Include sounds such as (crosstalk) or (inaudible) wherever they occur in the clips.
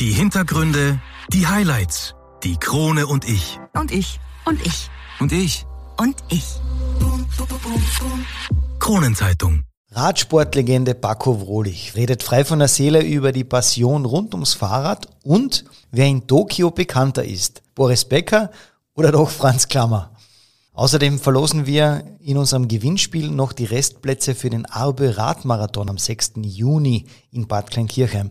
Die Hintergründe, die Highlights, die Krone und ich. Und ich. Und ich. Und ich. Und ich. Kronenzeitung. Radsportlegende Paco Wrohlich redet frei von der Seele über die Passion rund ums Fahrrad und wer in Tokio bekannter ist. Boris Becker oder doch Franz Klammer. Außerdem verlosen wir in unserem Gewinnspiel noch die Restplätze für den Arbe Radmarathon am 6. Juni in Bad Kleinkirchheim.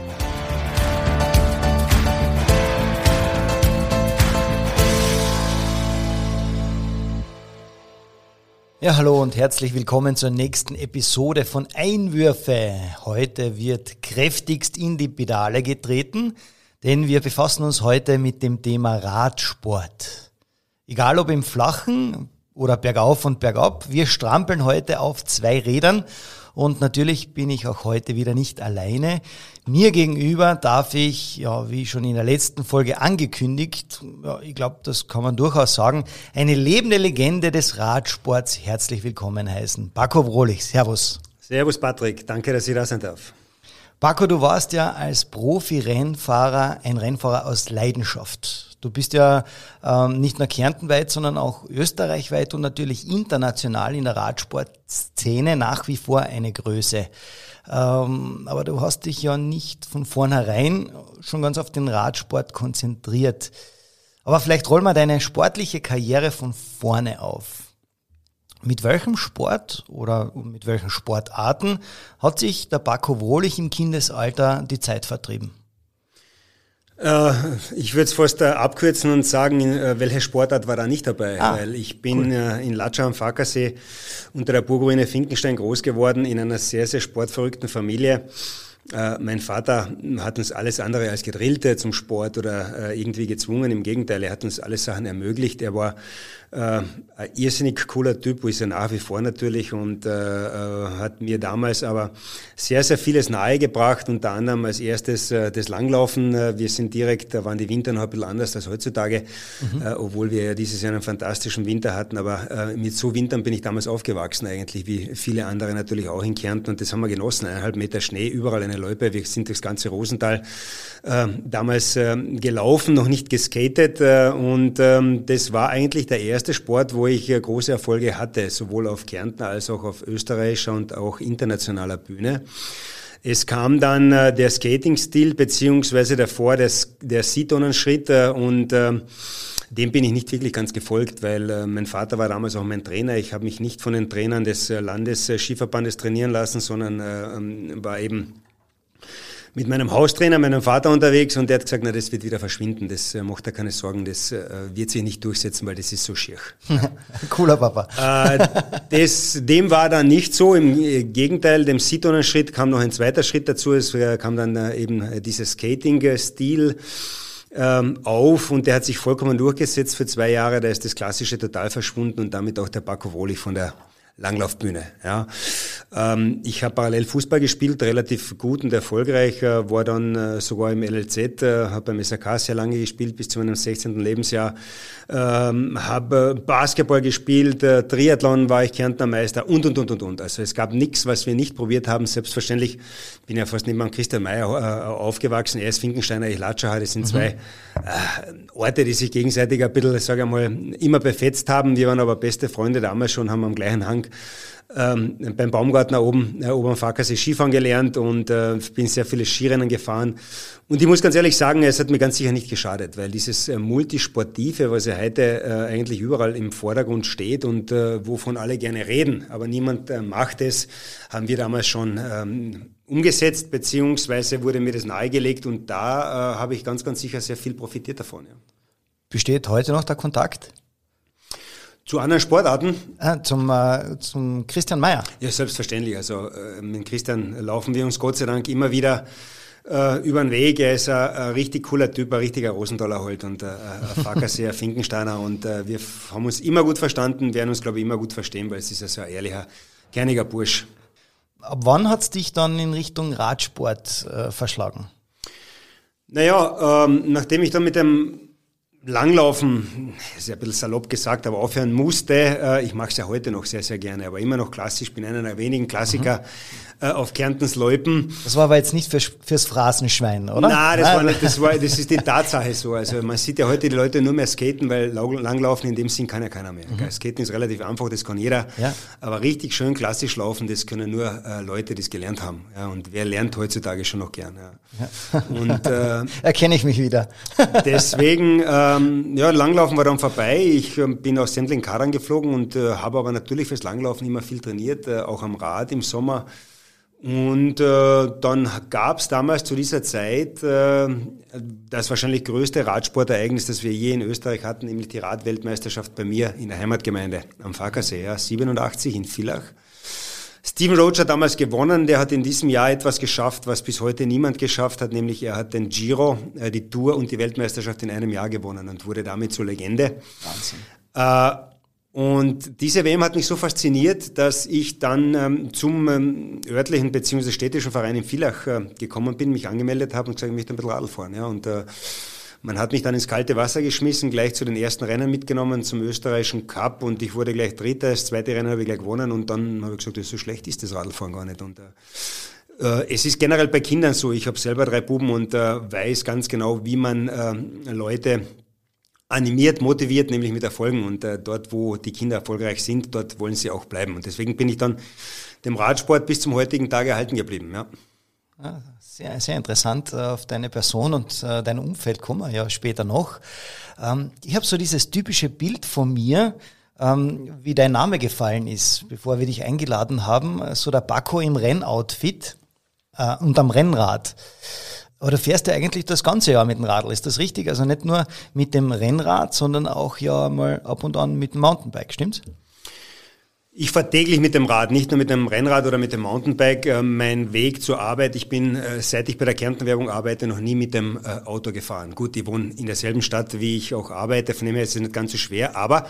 Ja, hallo und herzlich willkommen zur nächsten Episode von Einwürfe. Heute wird kräftigst in die Pedale getreten, denn wir befassen uns heute mit dem Thema Radsport. Egal ob im Flachen oder bergauf und bergab, wir strampeln heute auf zwei Rädern und natürlich bin ich auch heute wieder nicht alleine. Mir gegenüber darf ich, ja, wie schon in der letzten Folge angekündigt, ja, ich glaube, das kann man durchaus sagen, eine lebende Legende des Radsports herzlich willkommen heißen. Paco Brolich, Servus. Servus Patrick, danke, dass ich da sein darf. Paco, du warst ja als Profi-Rennfahrer ein Rennfahrer aus Leidenschaft. Du bist ja ähm, nicht nur kärntenweit, sondern auch österreichweit und natürlich international in der Radsportszene nach wie vor eine Größe. Ähm, aber du hast dich ja nicht von vornherein schon ganz auf den Radsport konzentriert. Aber vielleicht rollen wir deine sportliche Karriere von vorne auf. Mit welchem Sport oder mit welchen Sportarten hat sich der Paco Wohlig im Kindesalter die Zeit vertrieben? Äh, ich würde es fast äh, abkürzen und sagen, äh, welche Sportart war da nicht dabei. Ah, Weil ich bin cool. in Latscha am Fackersee unter der Burgruine Finkenstein groß geworden, in einer sehr, sehr sportverrückten Familie. Mein Vater hat uns alles andere als gedrillt zum Sport oder irgendwie gezwungen. Im Gegenteil, er hat uns alle Sachen ermöglicht. Er war äh, ein irrsinnig cooler Typ, ist er nach wie vor natürlich und äh, äh, hat mir damals aber sehr, sehr vieles nahegebracht, unter anderem als erstes äh, das Langlaufen. Äh, wir sind direkt, da waren die Winter noch ein bisschen anders als heutzutage, mhm. äh, obwohl wir ja dieses Jahr einen fantastischen Winter hatten, aber äh, mit so Wintern bin ich damals aufgewachsen eigentlich, wie viele andere natürlich auch in Kärnten und das haben wir genossen. Eineinhalb Meter Schnee, überall eine Loipe, wir sind das ganze Rosental äh, damals äh, gelaufen, noch nicht geskatet äh, und ähm, das war eigentlich der erste Sport, wo ich äh, große Erfolge hatte, sowohl auf Kärntner als auch auf österreichischer und auch internationaler Bühne. Es kam dann äh, der Skating-Stil beziehungsweise davor das, der Seatonenschritt äh, und äh, dem bin ich nicht wirklich ganz gefolgt, weil äh, mein Vater war damals auch mein Trainer. Ich habe mich nicht von den Trainern des äh, Landesskiverbandes trainieren lassen, sondern äh, ähm, war eben mit meinem Haustrainer, meinem Vater unterwegs und der hat gesagt, na, das wird wieder verschwinden, das äh, macht er keine Sorgen, das äh, wird sich nicht durchsetzen, weil das ist so schier. (laughs) Cooler Papa. Äh, das, dem war dann nicht so, im äh, Gegenteil, dem Sitonen-Schritt kam noch ein zweiter Schritt dazu, es äh, kam dann äh, eben dieser Skating-Stil ähm, auf und der hat sich vollkommen durchgesetzt für zwei Jahre, da ist das Klassische total verschwunden und damit auch der Paco Woli von der Langlaufbühne. Ja. Ähm, ich habe parallel Fußball gespielt, relativ gut und erfolgreich, äh, war dann äh, sogar im LLZ, äh, habe beim SAK sehr lange gespielt, bis zu meinem 16. Lebensjahr, ähm, habe Basketball gespielt, äh, Triathlon war ich Kärntner Meister und, und, und, und, und. Also es gab nichts, was wir nicht probiert haben. Selbstverständlich bin ja fast neben Christian Mayer äh, aufgewachsen, er ist Finkensteiner, ich Latscher, das sind mhm. zwei äh, Orte, die sich gegenseitig ein bisschen, sage ich mal, immer befetzt haben. Wir waren aber beste Freunde damals schon, haben am gleichen Hang ähm, beim Baumgartner oben, äh, oben am Fackersee Skifahren gelernt und äh, bin sehr viele Skirennen gefahren. Und ich muss ganz ehrlich sagen, es hat mir ganz sicher nicht geschadet, weil dieses äh, Multisportive, was ja heute äh, eigentlich überall im Vordergrund steht und äh, wovon alle gerne reden, aber niemand äh, macht es, haben wir damals schon ähm, umgesetzt, beziehungsweise wurde mir das nahegelegt und da äh, habe ich ganz, ganz sicher sehr viel profitiert davon. Ja. Besteht heute noch der Kontakt? Zu anderen Sportarten? Ah, zum, äh, zum Christian Mayer. Ja, selbstverständlich. Also äh, mit Christian laufen wir uns Gott sei Dank immer wieder äh, über den Weg. Er ist ein, ein, richtig cooler Typ, ein richtiger Rosenthaler halt und äh, ein Fackerseher, (laughs) Finkensteiner und äh, wir haben uns immer gut verstanden, werden uns glaube ich immer gut verstehen, weil es ist ja so ein ehrlicher, kerniger Bursch. Ab wann hat es dich dann in Richtung Radsport äh, verschlagen? Naja, ähm, nachdem ich dann mit dem Langlaufen, ist ja ein bisschen salopp gesagt, aber aufhören musste. Äh, ich mache es ja heute noch sehr, sehr gerne, aber immer noch klassisch, bin einer der wenigen Klassiker. Mhm äh, auf Kärntens Loipen. Das war aber jetzt nicht für, fürs Phrasenschwein, oder? Nein, das, war nicht, das, war, das ist die (laughs) Tatsache so. Also man sieht ja heute die Leute nur mehr skaten, weil Langlaufen in dem Sinn kann ja keiner mehr. Mhm. Skaten ist relativ einfach, das kann jeder. Ja. Aber richtig schön klassisch laufen, das können nur äh, Leute, die es gelernt haben. Ja, und wer lernt heutzutage schon noch gern. Ja. ja. Und, äh, (laughs) Erkenne ich mich wieder. deswegen, ähm, ja, Langlaufen war dann vorbei. Ich äh, bin aus Sendling Karan geflogen und äh, habe aber natürlich fürs Langlaufen immer viel trainiert, äh, auch am Rad im Sommer. Und äh, dann gab es damals zu dieser Zeit äh, das wahrscheinlich größte Radsportereignis, das wir je in Österreich hatten, nämlich die Radweltmeisterschaft bei mir in der Heimatgemeinde am Fackersee, ja, 87 in Villach. Steven Roach hat damals gewonnen, der hat in diesem Jahr etwas geschafft, was bis heute niemand geschafft hat, nämlich er hat den Giro, äh, die Tour und die Weltmeisterschaft in einem Jahr gewonnen und wurde damit zur Legende. Wahnsinn. Äh, und diese WM hat mich so fasziniert, dass ich dann ähm, zum ähm, örtlichen bzw. städtischen Verein in Villach äh, gekommen bin, mich angemeldet habe und gesagt, ich möchte ein bisschen Radl fahren. Ja. Und äh, man hat mich dann ins kalte Wasser geschmissen, gleich zu den ersten Rennen mitgenommen zum österreichischen Cup und ich wurde gleich Dritter. Das zweite Rennen habe ich gleich gewonnen und dann habe ich gesagt, so schlecht ist das Radlfahren gar nicht. Und äh, äh, es ist generell bei Kindern so. Ich habe selber drei Buben und äh, weiß ganz genau, wie man äh, Leute animiert, motiviert, nämlich mit Erfolgen. Und äh, dort, wo die Kinder erfolgreich sind, dort wollen sie auch bleiben. Und deswegen bin ich dann dem Radsport bis zum heutigen Tag erhalten geblieben. Ja. Sehr, sehr interessant äh, auf deine Person und äh, dein Umfeld kommen wir ja später noch. Ähm, ich habe so dieses typische Bild von mir, ähm, wie dein Name gefallen ist, bevor wir dich eingeladen haben. So der Bakko im Rennoutfit äh, und am Rennrad. Du fährst ja eigentlich das ganze Jahr mit dem Radl, ist das richtig? Also nicht nur mit dem Rennrad, sondern auch ja mal ab und an mit dem Mountainbike, stimmt's? Ich fahre täglich mit dem Rad, nicht nur mit dem Rennrad oder mit dem Mountainbike. Äh, mein Weg zur Arbeit, ich bin, äh, seit ich bei der Kärntenwerbung arbeite, noch nie mit dem äh, Auto gefahren. Gut, ich wohne in derselben Stadt, wie ich auch arbeite, von dem her ist es nicht ganz so schwer, aber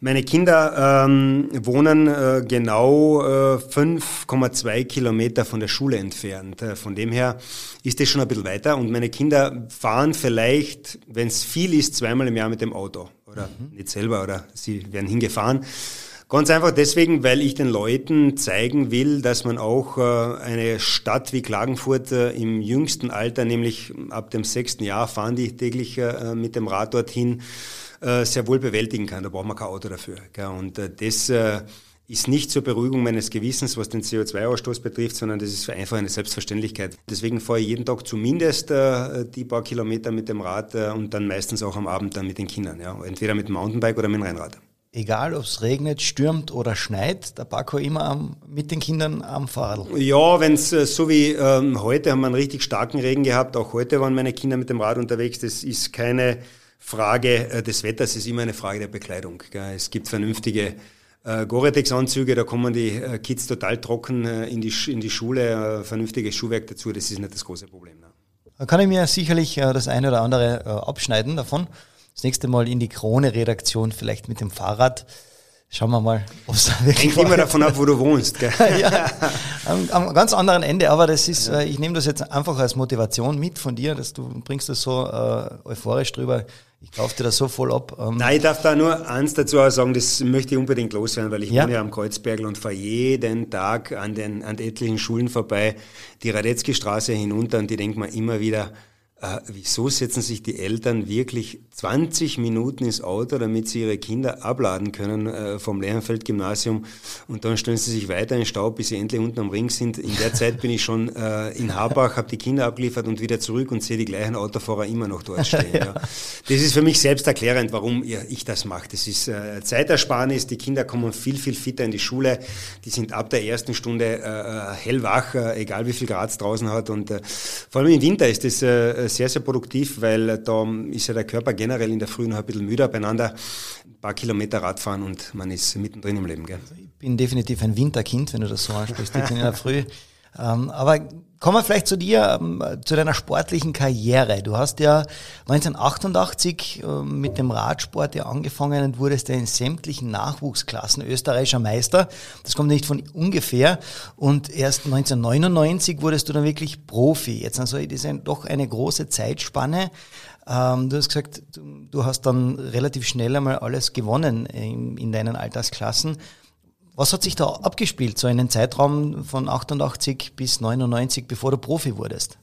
meine Kinder ähm, wohnen genau äh, 5,2 Kilometer von der Schule entfernt. Von dem her ist es schon ein bisschen weiter und meine Kinder fahren vielleicht, wenn es viel ist, zweimal im Jahr mit dem Auto oder mhm. nicht selber oder sie werden hingefahren. Ganz einfach deswegen, weil ich den Leuten zeigen will, dass man auch äh, eine Stadt wie Klagenfurt äh, im jüngsten Alter, nämlich ab dem sechsten Jahr, fahren die täglich äh, mit dem Rad dorthin, sehr wohl bewältigen kann. Da braucht man kein Auto dafür. Und das ist nicht zur Beruhigung meines Gewissens, was den CO2-Ausstoß betrifft, sondern das ist einfach eine Selbstverständlichkeit. Deswegen fahre ich jeden Tag zumindest die paar Kilometer mit dem Rad und dann meistens auch am Abend dann mit den Kindern. Ja. Entweder mit dem Mountainbike oder mit dem Rennrad egal ob es regnet, stürmt oder schneit, der Paco immer am, mit den Kindern am Fahrrad. Ja, wenn es äh, so wie ähm, heute haben wir einen richtig starken Regen gehabt, auch heute waren meine Kinder mit dem Rad unterwegs, das ist keine Frage äh, des Wetters, es ist immer eine Frage der Bekleidung. Gell. Es gibt vernünftige äh, Gore-Tex-Anzüge, da kommen die äh, Kids total trocken äh, in, die, in die Schule, vernünftiges Schuhwerk dazu, das ist nicht das große Problem. Ne. Da kann ich mir sicherlich das eine oder andere abschneiden davon das nächste Mal in die Krone-Redaktion, vielleicht mit dem Fahrrad. Schauen wir mal, ob es wirklich. Hängt immer davon ab, wo du wohnst. Gell? (laughs) ja, am, am, ganz anderen Ende, aber das ist, äh, ich nehme das jetzt einfach als Motivation mit von dir, dass du bringst das so äh, euphorisch drüber. Ich kaufe dir das so voll ab. Ähm. Nein, ich darf da nur eins dazu sagen, das möchte ich unbedingt loswerden, weil ich ja. wohne ja am Kreuzbergl und fahre jeden Tag an den, an etlichen Schulen vorbei, die Radetzky-Straße hinunter und die denkt man immer wieder, äh, wieso setzen sich die Eltern wirklich 20 Minuten ins Auto, damit sie ihre Kinder abladen können äh, vom Lehrenfeld-Gymnasium und dann stellen sie sich weiter in den Staub, bis sie endlich unten am Ring sind. In der Zeit bin ich schon äh, in Habach, habe die Kinder abgeliefert und wieder zurück und sehe die gleichen Autofahrer immer noch dort stehen. (laughs) ja. Ja. Das ist für mich selbst erklärend, warum ich das mache. Das ist äh, Zeitersparnis, die Kinder kommen viel, viel fitter in die Schule, die sind ab der ersten Stunde äh, hellwach, äh, egal wie viel Grad es draußen hat und äh, vor allem im Winter ist das äh, sehr, sehr produktiv, weil da ist ja der Körper generell in der Früh noch ein bisschen müder beieinander. Ein paar Kilometer Radfahren und man ist mittendrin im Leben. Gell? Also ich bin definitiv ein Winterkind, wenn du das so ansprichst. Ich bin in der Früh aber kommen wir vielleicht zu dir, ähm, zu deiner sportlichen Karriere. Du hast ja 1988 äh, mit dem Radsport ja angefangen und wurdest ja in sämtlichen Nachwuchsklassen österreichischer Meister. Das kommt nicht von ungefähr. Und erst 1999 wurdest du dann wirklich Profi. Jetzt also das ist doch eine große Zeitspanne. Ähm, du hast gesagt, du hast dann relativ schnell einmal alles gewonnen in deinen Altersklassen. Was hat sich da abgespielt, so in den Zeitraum von 88 bis 99, bevor du Profi wurdest?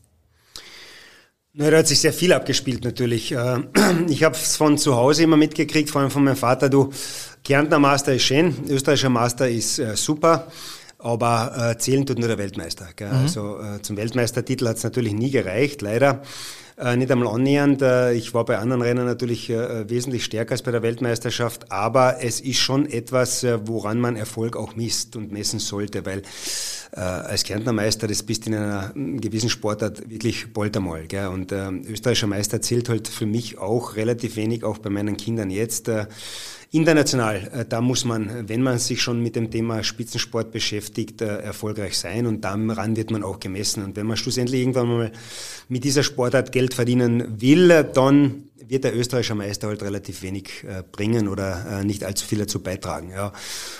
Na, da hat sich sehr viel abgespielt natürlich. Äh, (clears throat) ich habe es von zu Hause immer mitgekriegt, vor allem von meinem Vater, du, Kärntner Master ist schön, österreichischer Master ist äh, super, aber äh, zählen tut nur der Weltmeister. Gell? Mhm. Also äh, zum Weltmeistertitel hat es natürlich nie gereicht, leider äh, nicht einmal annähernd. Äh, ich war bei anderen Rennen natürlich äh, wesentlich stärker als bei der Weltmeisterschaft, aber es ist schon etwas, äh, woran man Erfolg auch misst und messen sollte, weil äh, als Kärntner Meister, das bist in einer gewissen Sportart wirklich bald einmal. Gell? Und äh, österreichischer Meister zählt halt für mich auch relativ wenig, auch bei meinen Kindern jetzt. Äh, International, äh, da muss man, wenn man sich schon mit dem Thema Spitzensport beschäftigt, äh, erfolgreich sein und daran wird man auch gemessen. Und wenn man schlussendlich irgendwann mal mit dieser Sportart Geld verdienen will, dann wird der österreichische Meister halt relativ wenig äh, bringen oder nicht allzu viel dazu beitragen. Ja.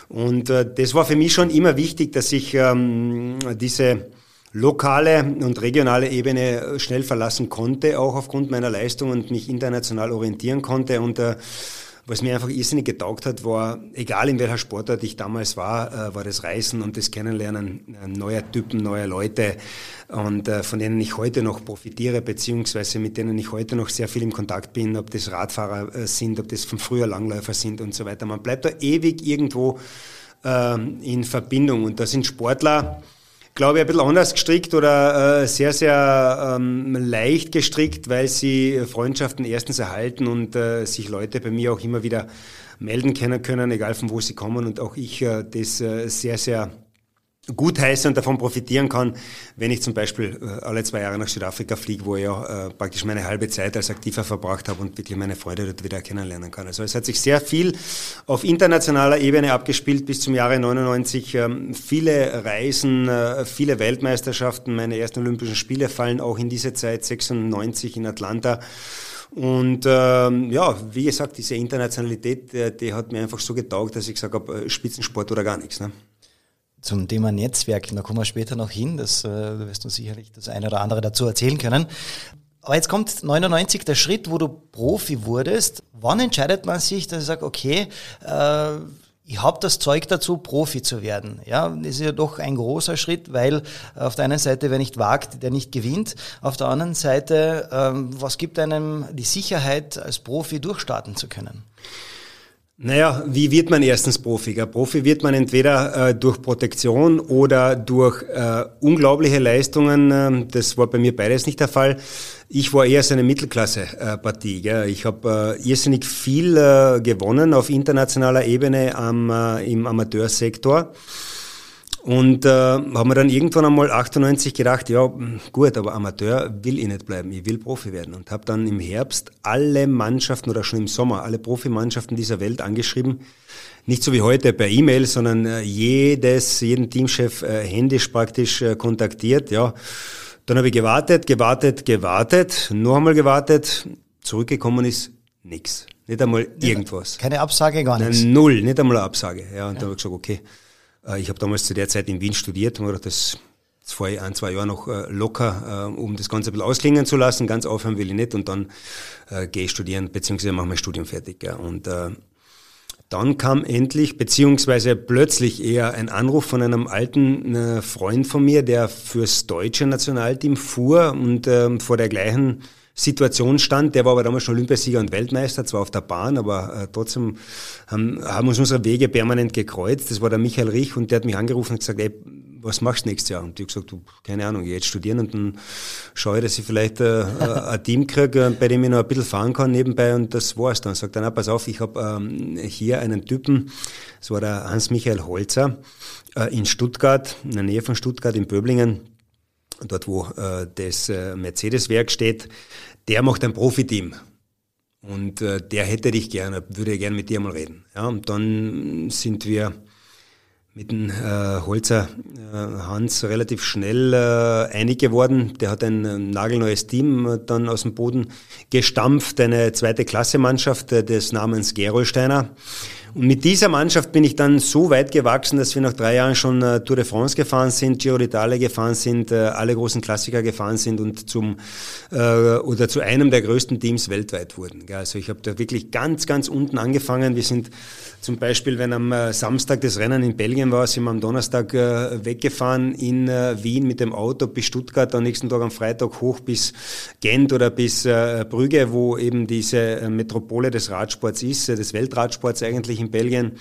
Und das war für mich schon immer wichtig, dass ich ähm, diese lokale und regionale Ebene schnell verlassen konnte, auch aufgrund meiner Leistung und mich international orientieren konnte. Und äh, was mir einfach irrsinnig getaugt hat, war, egal in welcher Sportart ich damals war, äh, war das Reisen und das Kennenlernen äh, neuer Typen, neuer Leute und äh, von denen ich heute noch profitiere, beziehungsweise mit denen ich heute noch sehr viel im Kontakt bin, ob das Radfahrer sind, ob das von früher Langläufer sind und so weiter. Man bleibt da ewig irgendwo ähm, in Verbindung und da sind Sportler, glaube ich, ein bisschen anders gestrickt oder äh, sehr, sehr ähm, leicht gestrickt, weil sie Freundschaften erstens erhalten und äh, sich Leute bei mir auch immer wieder melden können, können egal von wo sie kommen und auch ich äh, das äh, sehr, sehr gut heiße und davon profitieren kann, wenn ich zum Beispiel äh, alle zwei Jahre nach Südafrika fliege, wo ich ja äh, praktisch meine halbe Zeit als Aktiver verbracht habe und wirklich meine Freude dort wieder kennenlernen kann. Also es hat sich sehr viel auf internationaler Ebene abgespielt bis zum Jahre 99. Ähm, viele Reisen, äh, viele Weltmeisterschaften, meine ersten Olympischen Spiele fallen auch in diese Zeit, 96 in Atlanta. Und ähm, ja, wie gesagt, diese Internationalität, die, hat mir einfach so getaugt, dass ich gesagt habe, Spitzensport oder gar nichts. Ne? Zum Thema Netzwerken. Da kommen wir später noch hin. Das, äh, du wirst uns sicherlich das eine oder andere dazu erzählen können. Aber jetzt kommt 99 der Schritt, wo du Profi wurdest. Wann entscheidet man sich, dass ich sage, okay, äh, ich habe das Zeug dazu, Profi zu werden. Ja, das ist ja doch ein großer Schritt, weil auf der einen Seite, wer nicht wagt, der nicht gewinnt. Auf der anderen Seite, ähm, was gibt einem die Sicherheit, als Profi durchstarten zu können? Naja, wie wird man erstens Profi? Ein Profi wird man entweder äh, durch Protektion oder durch äh, unglaubliche Leistungen. Äh, das war bei mir beides nicht der Fall. Ich war eher so eine Mittelklasse-Partie. Äh, ich habe äh, irrsinnig viel äh, gewonnen auf internationaler Ebene am, im Amateursektor. Und äh, haben wir dann irgendwann einmal 98 gedacht, ja gut, aber Amateur will ich nicht bleiben, ich will Profi werden. Und habe dann im Herbst alle Mannschaften oder schon im Sommer alle Profimannschaften dieser Welt angeschrieben. Nicht so wie heute per E-Mail, sondern äh, jedes, jeden Teamchef äh, händisch praktisch äh, kontaktiert. Ja, Dann habe ich gewartet, gewartet, gewartet, noch einmal gewartet. Zurückgekommen ist nix. Nicht einmal irgendwas. Keine Absage, gar nichts. Null, nicht einmal eine Absage. Ja, und ja. dann habe ich gesagt, okay, ich habe damals zu der Zeit in Wien studiert und gedacht, das das vor ein, zwei Jahren noch äh, locker, äh, um das Ganze ein bisschen ausklingen zu lassen. Ganz aufhören will ich nicht und dann äh, gehe ich studieren, beziehungsweise mache mein Studium fertig. Ja. Und äh, dann kam endlich, beziehungsweise plötzlich eher ein Anruf von einem alten äh, Freund von mir, der fürs deutsche Nationalteam fuhr und äh, vor der gleichen Situation stand. Der war aber damals schon Olympiasieger und Weltmeister, zwar auf der Bahn, aber äh, trotzdem haben, haben uns unsere Wege permanent gekreuzt. Das war der Michael Rich und der hat mich angerufen und gesagt, ey, was machst du nächstes Jahr? Und ich habe gesagt, du, keine Ahnung, ich jetzt studieren und dann schaue ich, dass ich vielleicht äh, (laughs) ein Team kriege, bei dem ich noch ein bisschen fahren kann nebenbei und das war's dann. Sagt dann, pass auf, ich habe ähm, hier einen Typen, das war der Hans-Michael Holzer, äh, in Stuttgart, in der Nähe von Stuttgart, in Böblingen, dort wo äh, das äh, Mercedes-Werk steht, der macht ein Profiteam. Und äh, der hätte dich gerne, würde gerne mit dir mal reden. Ja, und dann sind wir mit dem äh, Holzer äh, Hans relativ schnell äh, einig geworden. Der hat ein nagelneues Team dann aus dem Boden gestampft, eine zweite Klasse-Mannschaft äh, des Namens Gerolsteiner. Und mit dieser Mannschaft bin ich dann so weit gewachsen, dass wir nach drei Jahren schon äh, Tour de France gefahren sind, Giro d'Italia gefahren sind, äh, alle großen Klassiker gefahren sind und zum äh, oder zu einem der größten Teams weltweit wurden. Also ich habe da wirklich ganz, ganz unten angefangen. Wir sind zum Beispiel, wenn am äh, Samstag das Rennen in Belgien war, sind wir am Donnerstag äh, weggefahren in äh, Wien mit dem Auto bis Stuttgart, am nächsten Tag am Freitag hoch bis Gent oder bis Brügge, wo eben diese Metropole des Radsports ist, des Weltradsports eigentlich in Belgien.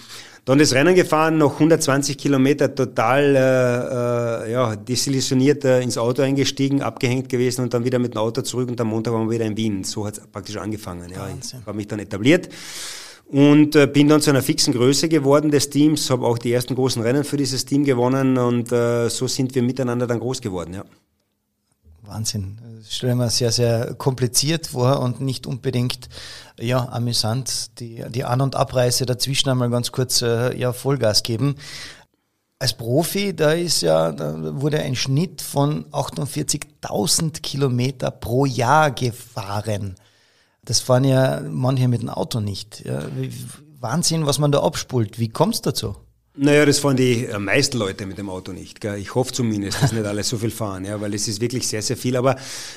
Dann das Rennen gefahren, noch 120 Kilometer total äh, ja, desillusioniert äh, ins Auto eingestiegen, abgehängt gewesen und dann wieder mit dem Auto zurück und am Montag waren wir wieder in Wien. So hat es praktisch angefangen. Ja. Ich habe mich dann etabliert und äh, bin dann zu einer fixen Größe geworden des Teams, habe auch die ersten großen Rennen für dieses Team gewonnen und äh, so sind wir miteinander dann groß geworden, ja. Wahnsinn. Das stelle mir sehr, sehr kompliziert vor und nicht unbedingt ja, amüsant. Die, die An- und Abreise dazwischen einmal ganz kurz äh, ja, Vollgas geben. Als Profi, da ist ja, da wurde ein Schnitt von 48.000 Kilometer pro Jahr gefahren. Das fahren ja manche mit dem Auto nicht. Ja, Wahnsinn, was man da abspult. Wie kommt es dazu? Naja, das fahren die äh, meisten Leute mit dem Auto nicht. Gell? Ich hoffe zumindest, dass nicht alle so viel fahren, ja, weil es ist wirklich sehr, sehr viel. Aber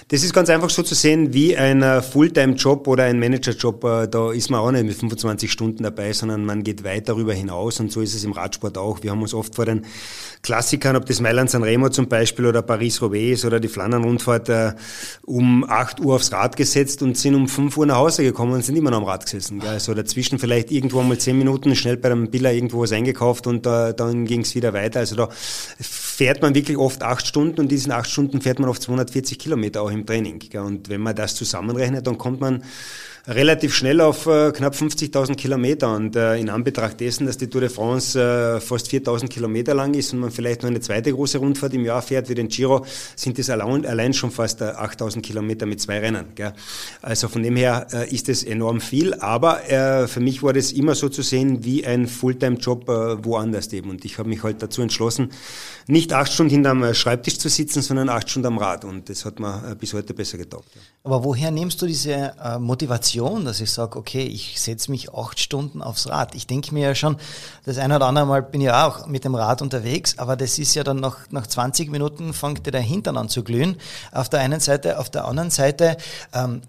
das ist ganz einfach so zu sehen wie ein äh, Fulltime-Job oder ein Manager-Job. Äh, da ist man auch nicht mit 25 Stunden dabei, sondern man geht weit darüber hinaus und so ist es im Radsport auch. Wir haben uns oft vor den Klassikern, ob das Mailand San Remo zum Beispiel oder Paris-Roubaix oder die Flandern-Rundfahrt, um 8 Uhr aufs Rad gesetzt und sind um 5 Uhr nach Hause gekommen und sind immer noch am Rad gesessen. Gell? Also dazwischen vielleicht irgendwo mal 10 Minuten schnell bei einem Biller irgendwo was eingekauft geschafft und äh, dann ging es wieder weiter. Also da fährt man wirklich oft acht Stunden und diesen acht Stunden fährt man auf 240 Kilometer auch im Training. Gell? Und wenn man das zusammenrechnet, dann kommt man relativ schnell auf äh, knapp 50.000 Kilometer. Und äh, in Anbetracht dessen, dass die Tour de France äh, fast 4.000 Kilometer lang ist und man vielleicht noch eine zweite große Rundfahrt im Jahr fährt wie den Giro, sind das allein, schon fast 8.000 äh, Kilometer mit zwei Rennen. Gell? Also von dem her ist es enorm viel. Aber für mich war das immer so zu sehen wie ein Fulltime-Job woanders eben. Und ich habe mich halt dazu entschlossen, nicht acht Stunden hinterm Schreibtisch zu sitzen, sondern acht Stunden am Rad. Und das hat mir bis heute besser getaugt. Aber woher nimmst du diese äh, Motivation, dass ich sage, okay, ich setze mich acht Stunden aufs Rad? Ich denke mir ja schon, das eine oder andere Mal bin ich auch mit dem Rad unterwegs, aber das ist ja dann nach, nach 20 Minuten fängt dir der Hintern an zu glühen. Auf der einen Seite, auf der anderen Seite, ähm,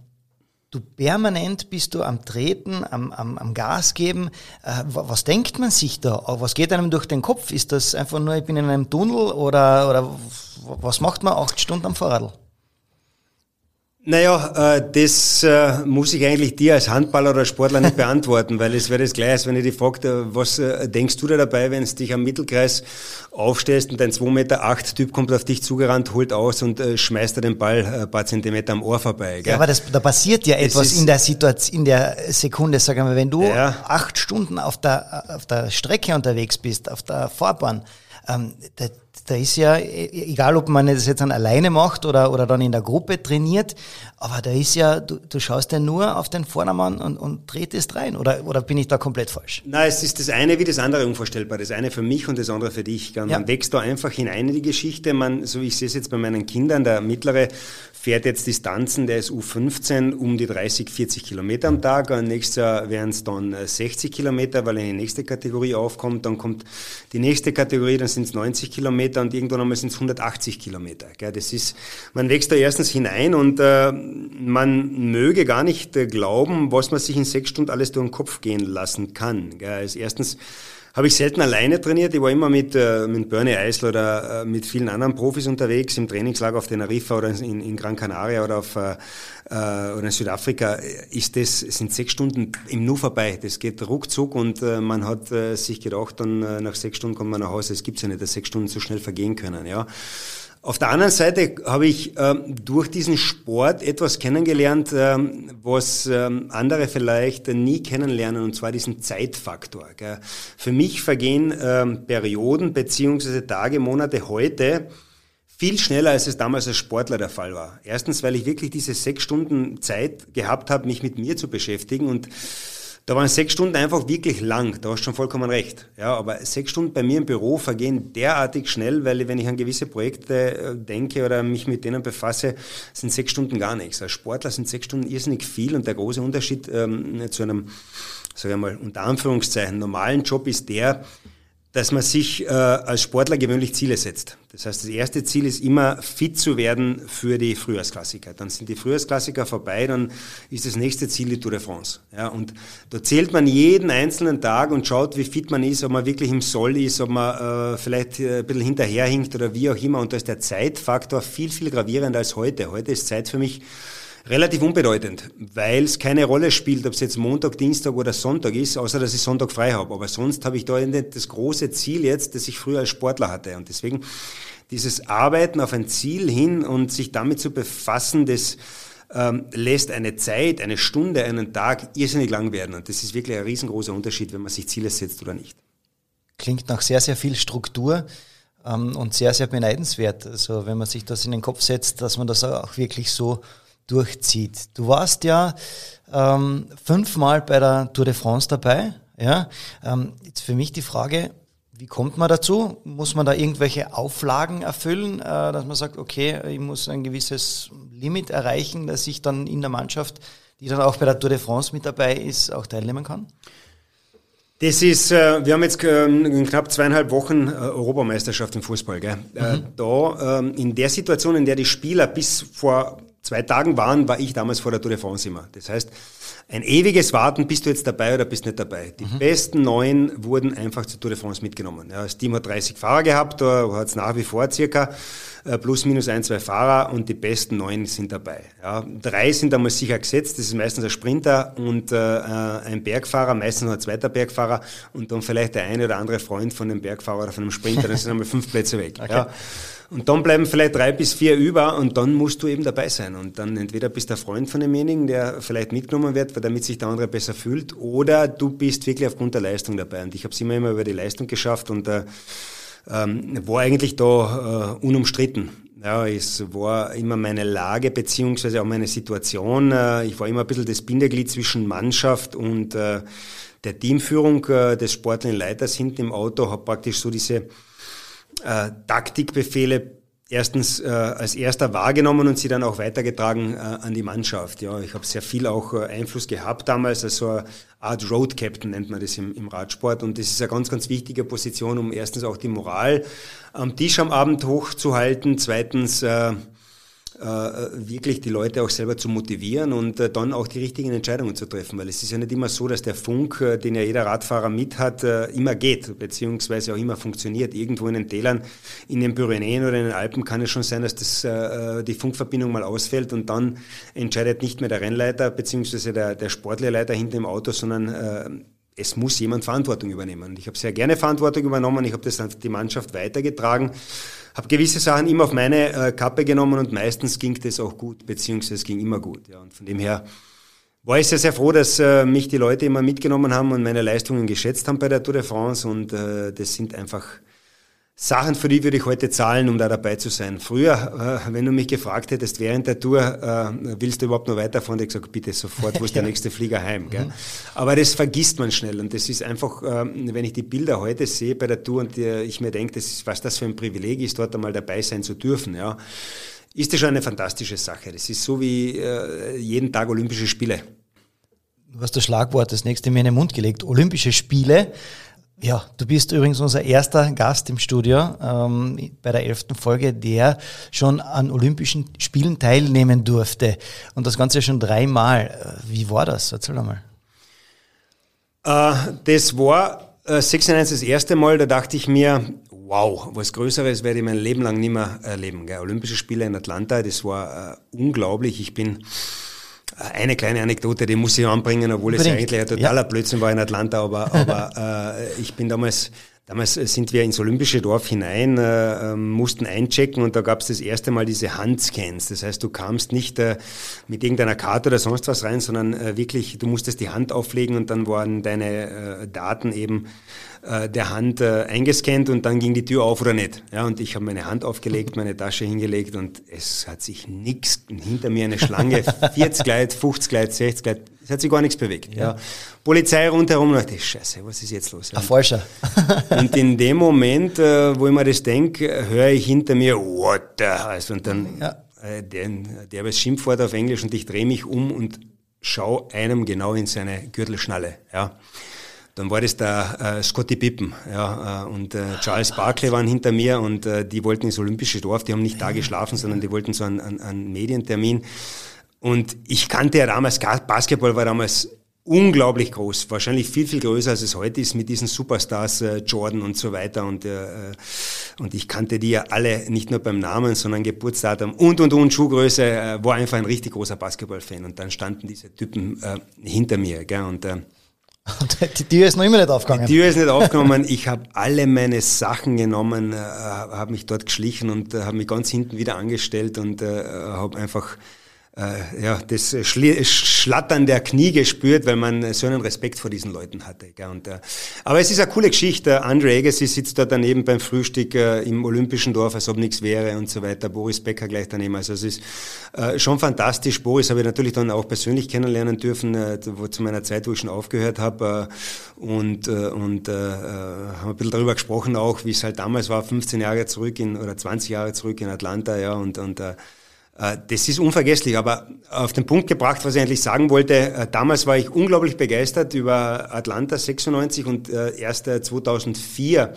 du permanent bist du am Treten, am, am, am Gas geben. Äh, was denkt man sich da? Was geht einem durch den Kopf? Ist das einfach nur, ich bin in einem Tunnel oder, oder was macht man acht Stunden am Fahrrad? Naja, äh, das äh, muss ich eigentlich dir als Handballer oder Sportler nicht (laughs) beantworten, weil es wäre das gleiche, als wenn ich dich frage, was äh, denkst du da dabei, wenn du dich am Mittelkreis aufstehst und ein 2,8 Meter acht Typ kommt auf dich zugerannt, holt aus und äh, schmeißt dir den Ball ein paar Zentimeter am Ohr vorbei. Gell? Ja, aber das, da passiert ja etwas in der Situation, in der Sekunde, sag mal, wenn du ja. acht Stunden auf der, auf der Strecke unterwegs bist, auf der Fahrbahn, ähm, da, da ist ja, e, egal ob man das jetzt dann alleine macht oder, oder dann in der Gruppe trainiert, aber da ist ja, du, du schaust ja nur auf den Vordermann und, und tretest rein. Oder, oder bin ich da komplett falsch? Nein, es ist das eine wie das andere unvorstellbar. Das eine für mich und das andere für dich. Man ja. wächst da einfach hinein in die Geschichte. Man, so ich sehe es jetzt bei meinen Kindern, der mittlere fährt jetzt Distanzen, der ist U15 um die 30, 40 Kilometer am Tag. Und nächstes Jahr wären es dann 60 äh, Kilometer, weil er in die nächste Kategorie aufkommt. Dann kommt die nächste Kategorie, dann sind es 90 Kilometer und irgendwann einmal sind es 180 Kilometer. Das ist, man wächst da erstens hinein und äh, man möge gar nicht äh, glauben, was man sich in sechs Stunden alles durch den Kopf gehen lassen kann. Also erstens habe ich selten alleine trainiert. Ich war immer mit, äh, mit Bernie Eisler oder äh, mit vielen anderen Profis unterwegs im Trainingslager auf Teneriffa oder in, in Gran Canaria oder, auf, äh, äh, oder in Südafrika. Ist das, sind sechs Stunden im Nu vorbei. Das geht ruckzuck und äh, man hat äh, sich gedacht, dann äh, nach sechs Stunden kommt man nach Hause. Es gibt ja nicht, dass sechs Stunden so schnell vergehen können. Ja. Auf der anderen Seite habe ich ähm, durch diesen Sport etwas kennengelernt, ähm, was ähm, andere vielleicht nie kennenlernen, und zwar diesen Zeitfaktor. Gell. Für mich vergehen ähm, Perioden beziehungsweise Tage, Monate heute viel schneller, als es damals als Sportler der Fall war. Erstens, weil ich wirklich diese sechs Stunden Zeit gehabt habe, mich mit mir zu beschäftigen und Da waren sechs Stunden einfach wirklich lang, da hast du schon vollkommen recht. Ja, aber sechs Stunden bei mir im Büro vergehen derartig schnell, weil wenn ich an gewisse Projekte äh, denke oder mich mit denen befasse, sind sechs Stunden gar nichts. Als Sportler sind sechs Stunden irrsinnig viel und der große Unterschied ähm, zu einem, sage ich mal, unter Anführungszeichen normalen Job ist der, dass man sich äh, als Sportler gewöhnlich Ziele setzt. Das heißt, das erste Ziel ist immer fit zu werden für die Frühjahrsklassiker. Dann sind die Frühjahrsklassiker vorbei, dann ist das nächste Ziel die Tour de France. Ja, und da zählt man jeden einzelnen Tag und schaut, wie fit man ist, ob man wirklich im Soll ist, ob man äh, vielleicht äh, ein bisschen hinterherhinkt oder wie auch immer. Und da ist der Zeitfaktor viel, viel gravierender als heute. Heute ist Zeit für mich relativ unbedeutend, weil es keine Rolle spielt, ob es jetzt Montag, Dienstag oder Sonntag ist, außer dass ich Sonntag frei habe. Aber sonst habe ich da nicht das große Ziel jetzt, das ich früher als Sportler hatte. Und deswegen dieses Arbeiten auf ein Ziel hin und sich damit zu befassen, das ähm, lässt eine Zeit, eine Stunde, einen Tag irrsinnig lang werden. Und das ist wirklich ein riesengroßer Unterschied, wenn man sich Ziele setzt oder nicht. Klingt nach sehr, sehr viel Struktur ähm, und sehr, sehr beneidenswert. Also wenn man sich das in den Kopf setzt, dass man das auch wirklich so durchzieht. Du warst ja ähm, fünfmal bei der Tour de France dabei. Ja? Ähm, jetzt für mich die Frage, wie kommt man dazu? Muss man da irgendwelche Auflagen erfüllen, äh, dass man sagt, okay, ich muss ein gewisses Limit erreichen, dass ich dann in der Mannschaft, die dann auch bei der Tour de France mit dabei ist, auch teilnehmen kann? Das ist, äh, wir haben jetzt ähm, in knapp zweieinhalb Wochen äh, Europameisterschaft im Fußball. Gell? Mhm. Da ähm, in der Situation, in der die Spieler bis vor zwei Tagen waren, war ich damals vor der Tour de France immer. Das heißt, ein ewiges Warten, bist du jetzt dabei oder bist nicht dabei. Die mhm. besten neun wurden einfach zur Tour de France mitgenommen. Ja, das Team hat 30 Fahrer gehabt, da hat es nach wie vor circa äh, plus minus ein, zwei Fahrer und die besten neun sind dabei. Ja, drei sind einmal sicher gesetzt, das ist meistens ein Sprinter und äh, ein Bergfahrer, meistens noch ein zweiter Bergfahrer und dann vielleicht der eine oder andere Freund von dem Bergfahrer oder von dem Sprinter, dann sind einmal fünf Plätze weg. (laughs) Okay. Ja. Und dann bleiben vielleicht drei bis vier über und dann musst du eben dabei sein. Und dann entweder bist du ein Freund von demjenigen, der vielleicht mitgenommen wird, damit sich der andere besser fühlt, oder du bist wirklich aufgrund der Leistung dabei. Und ich habe es immer immer über die Leistung geschafft und äh, ähm, war eigentlich da äh, unumstritten. Ja, es war immer meine Lage beziehungsweise auch meine Situation. Äh, ich war immer ein bisschen das Bindeglied zwischen Mannschaft und äh, der Teamführung äh, des sportlichen Leiters hinten im Auto, habe praktisch so diese äh, Taktikbefehle erstens äh, als erster wahrgenommen und sie dann auch weitergetragen äh, an die Mannschaft. Ja, ich habe sehr viel auch äh, Einfluss gehabt damals, als so eine Art Road Captain nennt man das im, im Radsport und das ist eine ganz, ganz wichtige Position, um erstens auch die Moral am Tisch am Abend hochzuhalten, zweitens äh, wirklich die Leute auch selber zu motivieren und äh, dann auch die richtigen Entscheidungen zu treffen. Weil es ist ja nicht immer so, dass der Funk, äh, den ja jeder Radfahrer mit hat, immer geht, beziehungsweise auch immer funktioniert. Irgendwo in den Tälern, in den Pyrenäen oder in den Alpen kann es schon sein, dass das, die Funkverbindung mal ausfällt und dann entscheidet nicht mehr der Rennleiter beziehungsweise der, der Sportlehrleiter hinter dem Auto, sondern es muss jemand Verantwortung übernehmen. Ich habe sehr gerne Verantwortung übernommen. Ich habe das an die Mannschaft weitergetragen habe gewisse Sachen immer auf meine äh, Kappe genommen und meistens ging das auch gut, beziehungsweise es ging immer gut. Ja. Und von dem her war ich sehr, sehr froh, dass äh, mich die Leute immer mitgenommen haben und meine Leistungen geschätzt haben bei der Tour de France und äh, das sind einfach Sachen, für die würde ich heute zahlen, um da dabei zu sein. Früher, äh, wenn du mich gefragt hättest, während der Tour, äh, willst du überhaupt noch weiterfahren, ich gesagt, bitte sofort, wo ist der (laughs) nächste Flieger heim. Gell? Mhm. Aber das vergisst man schnell und das ist einfach, äh, wenn ich die Bilder heute sehe bei der Tour und ich mir denke, das ist, was das für ein Privileg ist, dort einmal dabei sein zu dürfen, ja, ist das schon eine fantastische Sache. Das ist so wie jeden Tag Olympische Spiele. Du hast das Schlagwort das nächste mir in den Mund gelegt. Olympische Spiele. Ja, du bist übrigens unser erster Gast im Studio ähm, bei der elften Folge, der schon an Olympischen Spielen teilnehmen durfte. Und das Ganze schon dreimal. Äh, wie war das? Erzähl mal. Äh, das war äh, 96 das erste Mal, da dachte ich mir, wow, was Größeres werde ich mein Leben lang nicht mehr erleben. Gell? Olympische Spiele in Atlanta, das war äh, unglaublich. Ich bin eine kleine Anekdote, die muss ich anbringen, obwohl Unbedingt. es eigentlich ein totaler ja. Blödsinn war in Atlanta, aber, (laughs) aber äh, ich bin damals, damals sind wir ins Olympische Dorf hinein, äh, ähm, mussten einchecken und da gab es das erste Mal diese Handscans. Das heißt, du kamst nicht äh, mit irgendeiner Karte oder sonst was rein, sondern äh, wirklich, du musstest die Hand auflegen und dann waren deine äh, Daten eben äh, der Hand äh, eingescannt und dann ging die Tür auf oder nicht. Ja, und ich habe meine Hand aufgelegt, meine Tasche hingelegt und es hat sich nichts, hinter mir eine Schlange, 40 Gleit, 50 Gleit, 60 Gleit, es hat sich gar nichts bewegt. Ja. ja. Polizei rundherum und dachte, scheiße, was ist jetzt los? Ein Falscher. (laughs) und in dem Moment, äh, wo ich mir das denke, höre ich hinter mir, what the heißt und dann ja. äh, der, der was Schimpfwort auf Englisch und ich drehe mich um und schau einem genau in seine Gürtelschnalle. Ja. Dann war das der äh, Scotty Pippen ja, äh, und äh, Charles Barkley waren hinter mir und äh, die wollten ins Olympische Dorf, die haben nicht da geschlafen, sondern die wollten so einen, einen, einen Medientermin. Und ich kannte ja damals, Basketball war damals unglaublich groß, wahrscheinlich viel, viel größer, als es heute ist mit diesen Superstars, äh, Jordan und so weiter. Und, äh, und ich kannte die ja alle nicht nur beim Namen, sondern Geburtsdatum und, und, und, Schuhgröße, äh, war einfach ein richtig großer Basketballfan. Und dann standen diese Typen äh, hinter mir. Gell? Und äh, die Tür ist noch immer nicht aufgegangen. Die Tür ist nicht aufgegangen. Ich habe alle meine Sachen genommen, äh, habe mich dort geschlichen und äh, habe mich ganz hinten wieder angestellt und äh, habe einfach äh, ja, das Schlattern der Knie gespürt, weil man so einen Respekt vor diesen Leuten hatte. Gell? Und, äh, aber es ist eine coole Geschichte. Andre Agassi sitzt da daneben beim Frühstück äh, im Olympischen Dorf, als ob nichts wäre und so weiter. Boris Becker gleich daneben. Also es ist äh, schon fantastisch. Boris habe ich natürlich dann auch persönlich kennenlernen dürfen, äh, wo, zu meiner Zeit, wo ich schon aufgehört habe. Äh, und äh, und äh, haben ein bisschen darüber gesprochen auch, wie es halt damals war, 15 Jahre zurück in, oder 20 Jahre zurück in Atlanta. ja Und, und äh, äh, das ist unvergesslich, aber auf den Punkt gebracht, was ich eigentlich sagen wollte, äh, damals war ich unglaublich begeistert über Atlanta 96 und äh, erst 2004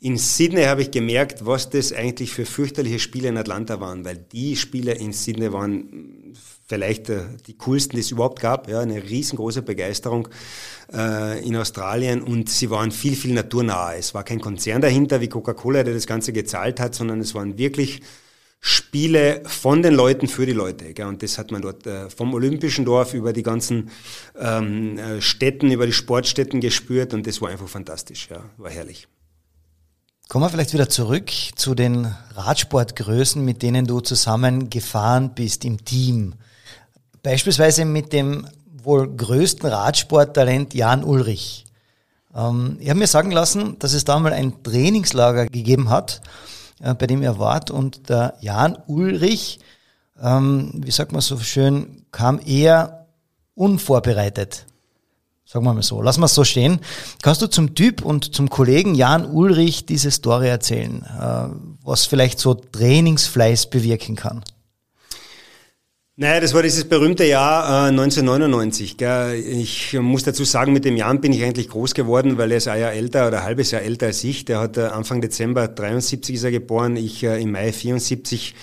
in Sydney habe ich gemerkt, was das eigentlich für fürchterliche Spiele in Atlanta waren, weil die Spiele in Sydney waren vielleicht die coolsten, die es überhaupt gab, ja, eine riesengroße Begeisterung in Australien und sie waren viel, viel naturnah. Es war kein Konzern dahinter wie Coca-Cola, der das Ganze gezahlt hat, sondern es waren wirklich Spiele von den Leuten für die Leute. Gell? Und das hat man dort äh, vom Olympischen Dorf über die ganzen ähm, äh, Städten, über die Sportstätten gespürt und das war einfach fantastisch, ja, war herrlich. Kommen wir vielleicht wieder zurück zu den Radsportgrößen, mit denen du zusammen gefahren bist im Team. Beispielsweise mit dem wohl größten Radsporttalent Jan Ulrich. Ähm, ich habe mir sagen lassen, dass es da mal ein Trainingslager gegeben hat äh, bei dem er wart. Und der Jan Ulrich, ähm, wie sagt man so schön, kam eher unvorbereitet. Sagen wir mal so. Wir es so stehen. Kannst du zum Typ und zum Kollegen Jan Ulrich diese Story erzählen, äh, was vielleicht so Trainingsfleiß bewirken kann? Naja, das war dieses berühmte Jahr äh, 1999. Gell. Ich muss dazu sagen, mit dem Jan bin ich eigentlich groß geworden, weil er ist ein Jahr älter oder ein halbes Jahr älter als ich. Der hat äh, Anfang Dezember 73 ist er geboren, ich äh, im Mai 74.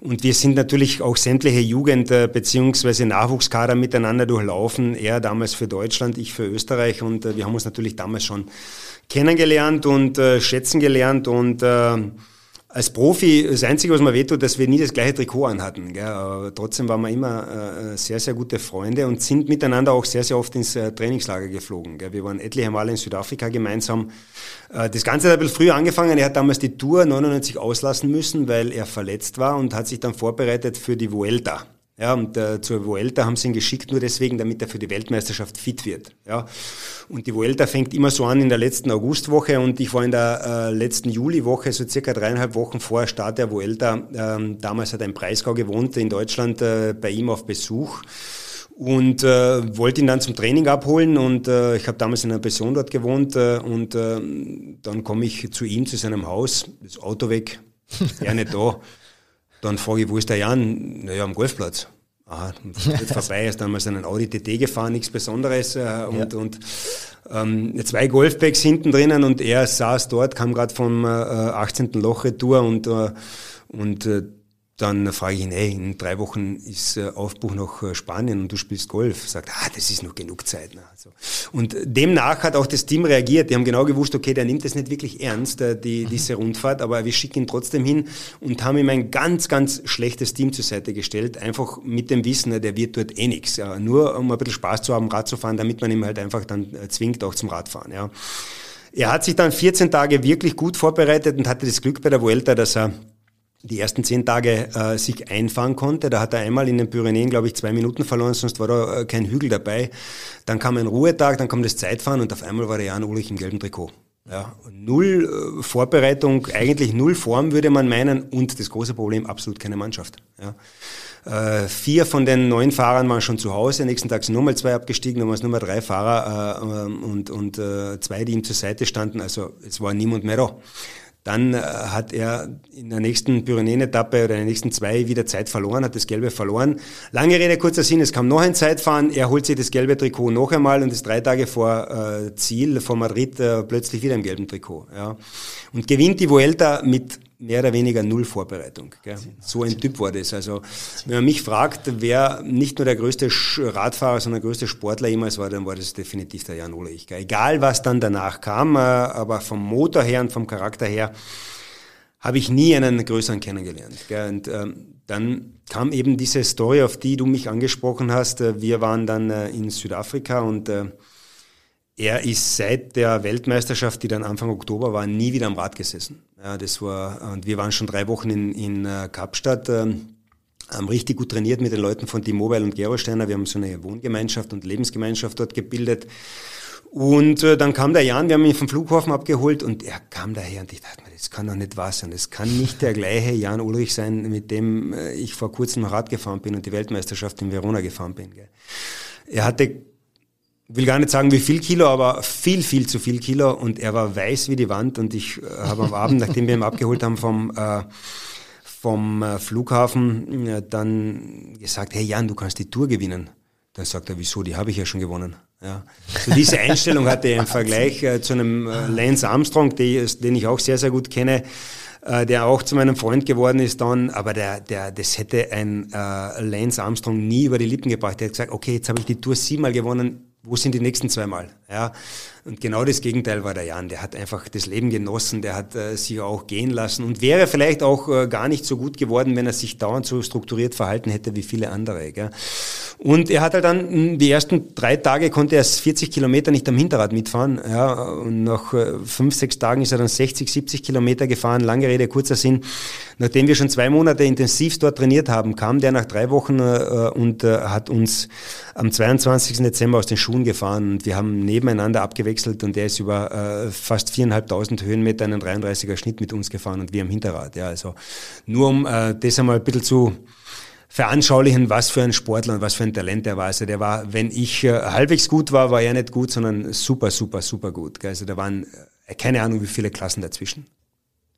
Und wir sind natürlich auch sämtliche Jugend- äh, beziehungsweise Nachwuchskader miteinander durchlaufen. Er damals für Deutschland, ich für Österreich. Und äh, wir haben uns natürlich damals schon kennengelernt und äh, schätzen gelernt und äh, als Profi, das Einzige, was mir wehtut, dass wir nie das gleiche Trikot anhatten. Gell? Aber trotzdem waren wir immer äh, sehr, sehr gute Freunde und sind miteinander auch sehr, sehr oft ins äh, Trainingslager geflogen. Gell? Wir waren etliche Male in Südafrika gemeinsam. Äh, das Ganze hat ein bisschen früher angefangen. Er hat damals die Tour 99 auslassen müssen, weil er verletzt war und hat sich dann vorbereitet für die Vuelta. Ja, und äh, zur Vuelta haben sie ihn geschickt nur deswegen, damit er für die Weltmeisterschaft fit wird. Ja. Und die Vuelta fängt immer so an in der letzten Augustwoche und ich war in der äh, letzten Juliwoche, so circa dreieinhalb Wochen vor Start der Vuelta. Ähm, damals hat ein Breisgau gewohnt in Deutschland äh, bei ihm auf Besuch und äh, wollte ihn dann zum Training abholen und äh, ich habe damals in einer Pension dort gewohnt äh, und äh, dann komme ich zu ihm, zu seinem Haus, das Auto weg, (laughs) er nicht da. Dann frage ich, wo ist der Jan? Naja, am Golfplatz. Aha, jetzt vorbei, ist damals einen Audi TT gefahren, nichts Besonderes äh, und, ja. und ähm, zwei Golfbags hinten drinnen und er saß dort, kam gerade vom äh, 18. Loch Retour und, äh, und äh, dann frage ich ihn, hey, in drei Wochen ist äh, Aufbruch nach äh, Spanien und du spielst Golf. Sagt, ah, das ist noch genug Zeit. Ne? Also, und demnach hat auch das Team reagiert. Die haben genau gewusst, okay, der nimmt das nicht wirklich ernst, äh, die, mhm. diese Rundfahrt, aber wir schicken ihn trotzdem hin und haben ihm ein ganz, ganz schlechtes Team zur Seite gestellt. Einfach mit dem Wissen, der wird dort eh nichts. Ja. Nur um ein bisschen Spaß zu haben, Rad zu fahren, damit man ihm halt einfach dann zwingt, auch zum Radfahren. Ja. Er hat sich dann 14 Tage wirklich gut vorbereitet und hatte das Glück bei der Vuelta, dass er die ersten zehn Tage äh, sich einfahren konnte. Da hat er einmal in den Pyrenäen, glaube ich, zwei Minuten verloren, sonst war da äh, kein Hügel dabei. Dann kam ein Ruhetag, dann kam das Zeitfahren und auf einmal war der Jan Ulrich im gelben Trikot. Ja, null äh, Vorbereitung, eigentlich null Form würde man meinen und das große Problem, absolut keine Mannschaft. Ja. Äh, vier von den neun Fahrern waren schon zu Hause, nächsten Tag sind nochmal zwei abgestiegen, dann waren es nur mal drei Fahrer äh, und, und äh, zwei, die ihm zur Seite standen, also es war niemand mehr da. Dann äh, hat er in der nächsten Pyrenäen-Etappe oder in den nächsten zwei wieder Zeit verloren, hat das Gelbe verloren. Lange Rede, kurzer Sinn, es kam noch ein Zeitfahren, er holt sich das gelbe Trikot noch einmal und ist drei Tage vor äh, Ziel, vor Madrid, äh, plötzlich wieder im gelben Trikot. Ja. Und gewinnt die Vuelta mit mehr oder weniger null Vorbereitung. Gell? So ein Typ war das. Also wenn man mich fragt, wer nicht nur der größte Radfahrer, sondern der größte Sportler jemals war, dann war das definitiv der Jan Ulrich. Gell? Egal was dann danach kam, äh, aber vom Motor her und vom Charakter her habe ich nie einen größeren kennengelernt. Gell? Und ähm, dann kam eben diese Story, auf die du mich angesprochen hast. Äh, wir waren dann äh, in Südafrika und äh, er ist seit der Weltmeisterschaft, die dann Anfang Oktober war, nie wieder am Rad gesessen. Ja, das war, und wir waren schon drei Wochen in, in äh, Kapstadt, ähm, haben richtig gut trainiert mit den Leuten von T-Mobile und Gerolsteiner. Wir haben so eine Wohngemeinschaft und Lebensgemeinschaft dort gebildet. Und äh, dann kam der Jan, wir haben ihn vom Flughafen abgeholt und er kam daher und ich dachte mir, das kann doch nicht wahr sein. Das kann nicht der gleiche Jan Ulrich sein, mit dem äh, ich vor kurzem Rad gefahren bin und die Weltmeisterschaft in Verona gefahren bin. Gell. Er hatte will gar nicht sagen, wie viel Kilo, aber viel, viel zu viel Kilo und er war weiß wie die Wand und ich äh, habe am Abend, nachdem wir ihn abgeholt haben vom, äh, vom äh, Flughafen, äh, dann gesagt, hey Jan, du kannst die Tour gewinnen. Dann sagt er, wieso, die habe ich ja schon gewonnen. Ja. So diese Einstellung hatte er im (laughs) Vergleich äh, zu einem äh, Lance Armstrong, die, den ich auch sehr, sehr gut kenne, äh, der auch zu meinem Freund geworden ist dann, aber der, der, das hätte ein Lance Armstrong nie über die Lippen gebracht. Der hat gesagt, okay, jetzt habe ich die Tour siebenmal gewonnen, wo sind die nächsten zweimal? Ja, und genau das Gegenteil war der Jan. Der hat einfach das Leben genossen, der hat äh, sich auch gehen lassen und wäre vielleicht auch äh, gar nicht so gut geworden, wenn er sich dauernd so strukturiert verhalten hätte wie viele andere. Gell? Und er hat halt dann, hm, die ersten drei Tage konnte er 40 Kilometer nicht am Hinterrad mitfahren. Ja, und nach äh, fünf, sechs Tagen ist er dann 60, 70 Kilometer gefahren. Lange Rede, kurzer Sinn. Nachdem wir schon zwei Monate intensiv dort trainiert haben, kam der nach drei Wochen äh, und äh, hat uns am 22. Dezember aus den Schuhen gefahren und wir haben nebeneinander abgewechselt und der ist über äh, fast viereinhalbtausend Höhenmeter einen 33er Schnitt mit uns gefahren und wir am Hinterrad. Ja, also nur um äh, das einmal ein bisschen zu veranschaulichen, was für ein Sportler und was für ein Talent er war. Also der war, wenn ich äh, halbwegs gut war, war er nicht gut, sondern super, super, super gut. Also da waren äh, keine Ahnung, wie viele Klassen dazwischen.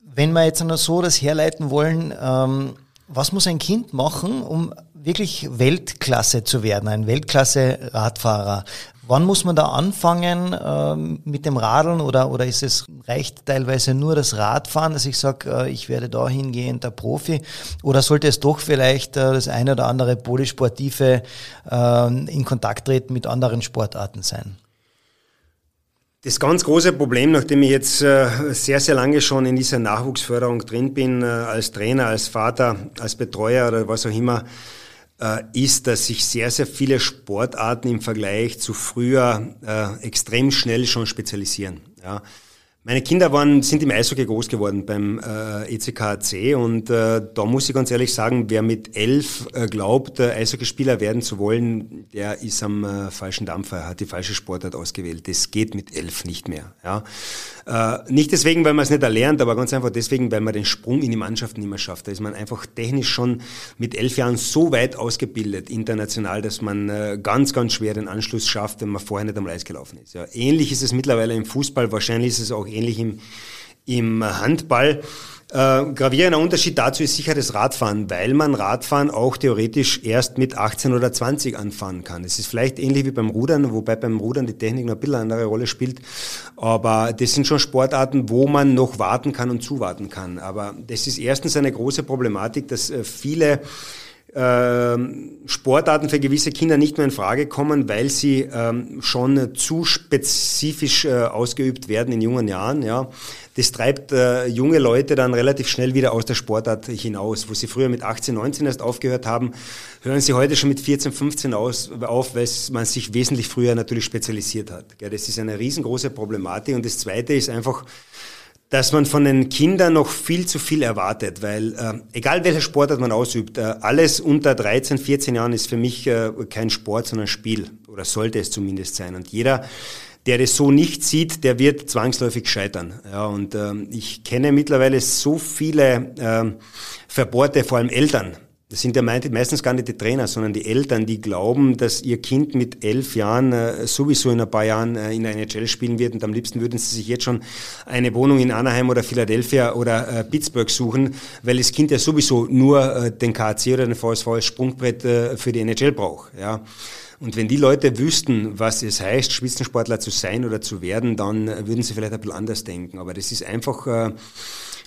Wenn wir jetzt noch so das herleiten wollen, ähm, was muss ein Kind machen, um wirklich Weltklasse zu werden, ein Weltklasse-Radfahrer? Wann muss man da anfangen ähm, mit dem Radeln oder, oder ist es reicht teilweise nur das Radfahren, dass ich sage, äh, ich werde da hingehend der Profi? Oder sollte es doch vielleicht äh, das eine oder andere Polysportive äh, in Kontakt treten mit anderen Sportarten sein? Das ganz große Problem, nachdem ich jetzt äh, sehr, sehr lange schon in dieser Nachwuchsförderung drin bin, äh, als Trainer, als Vater, als Betreuer oder was auch immer, ist, dass sich sehr, sehr viele Sportarten im Vergleich zu früher extrem schnell schon spezialisieren. Ja. Meine Kinder waren, sind im Eishockey groß geworden beim äh, ECKC und äh, da muss ich ganz ehrlich sagen, wer mit elf äh, glaubt, äh, Eishockeyspieler werden zu wollen, der ist am äh, falschen Dampfer, hat die falsche Sportart ausgewählt. Das geht mit elf nicht mehr. Ja? Äh, nicht deswegen, weil man es nicht erlernt, aber ganz einfach deswegen, weil man den Sprung in die Mannschaft nicht mehr schafft. Da ist man einfach technisch schon mit elf Jahren so weit ausgebildet, international, dass man äh, ganz, ganz schwer den Anschluss schafft, wenn man vorher nicht am Eis gelaufen ist. Ja? Ähnlich ist es mittlerweile im Fußball, wahrscheinlich ist es auch ähnlich im, im Handball. Äh, gravierender Unterschied dazu ist sicher das Radfahren, weil man Radfahren auch theoretisch erst mit 18 oder 20 anfahren kann. Es ist vielleicht ähnlich wie beim Rudern, wobei beim Rudern die Technik noch ein bisschen andere Rolle spielt. Aber das sind schon Sportarten, wo man noch warten kann und zuwarten kann. Aber das ist erstens eine große Problematik, dass äh, viele Sportarten für gewisse Kinder nicht mehr in Frage kommen, weil sie ähm, schon zu spezifisch äh, ausgeübt werden in jungen Jahren. Ja. Das treibt äh, junge Leute dann relativ schnell wieder aus der Sportart hinaus. Wo sie früher mit 18, 19 erst aufgehört haben, hören sie heute schon mit 14, 15 aus, auf, weil man sich wesentlich früher natürlich spezialisiert hat. Das ist eine riesengroße Problematik. Und das Zweite ist einfach, dass man von den Kindern noch viel zu viel erwartet, weil äh, egal welcher Sportart man ausübt, äh, alles unter 13, 14 Jahren ist für mich äh, kein Sport, sondern Spiel oder sollte es zumindest sein. Und jeder, der das so nicht sieht, der wird zwangsläufig scheitern. Ja, und ähm, ich kenne mittlerweile so viele ähm, Verbohrte, vor allem Eltern, das sind ja meistens gar nicht die Trainer, sondern die Eltern, die glauben, dass ihr Kind mit elf Jahren äh, sowieso in ein paar Jahren äh, in der NHL spielen wird und am liebsten würden sie sich jetzt schon eine Wohnung in Anaheim oder Philadelphia oder äh, Pittsburgh suchen, weil das Kind ja sowieso nur den KC oder den VSV als Sprungbrett für die NHL braucht. Ja. Und wenn die Leute wüssten, was es heißt, Spitzensportler zu sein oder zu werden, dann würden sie vielleicht ein bisschen anders denken. Aber das ist einfach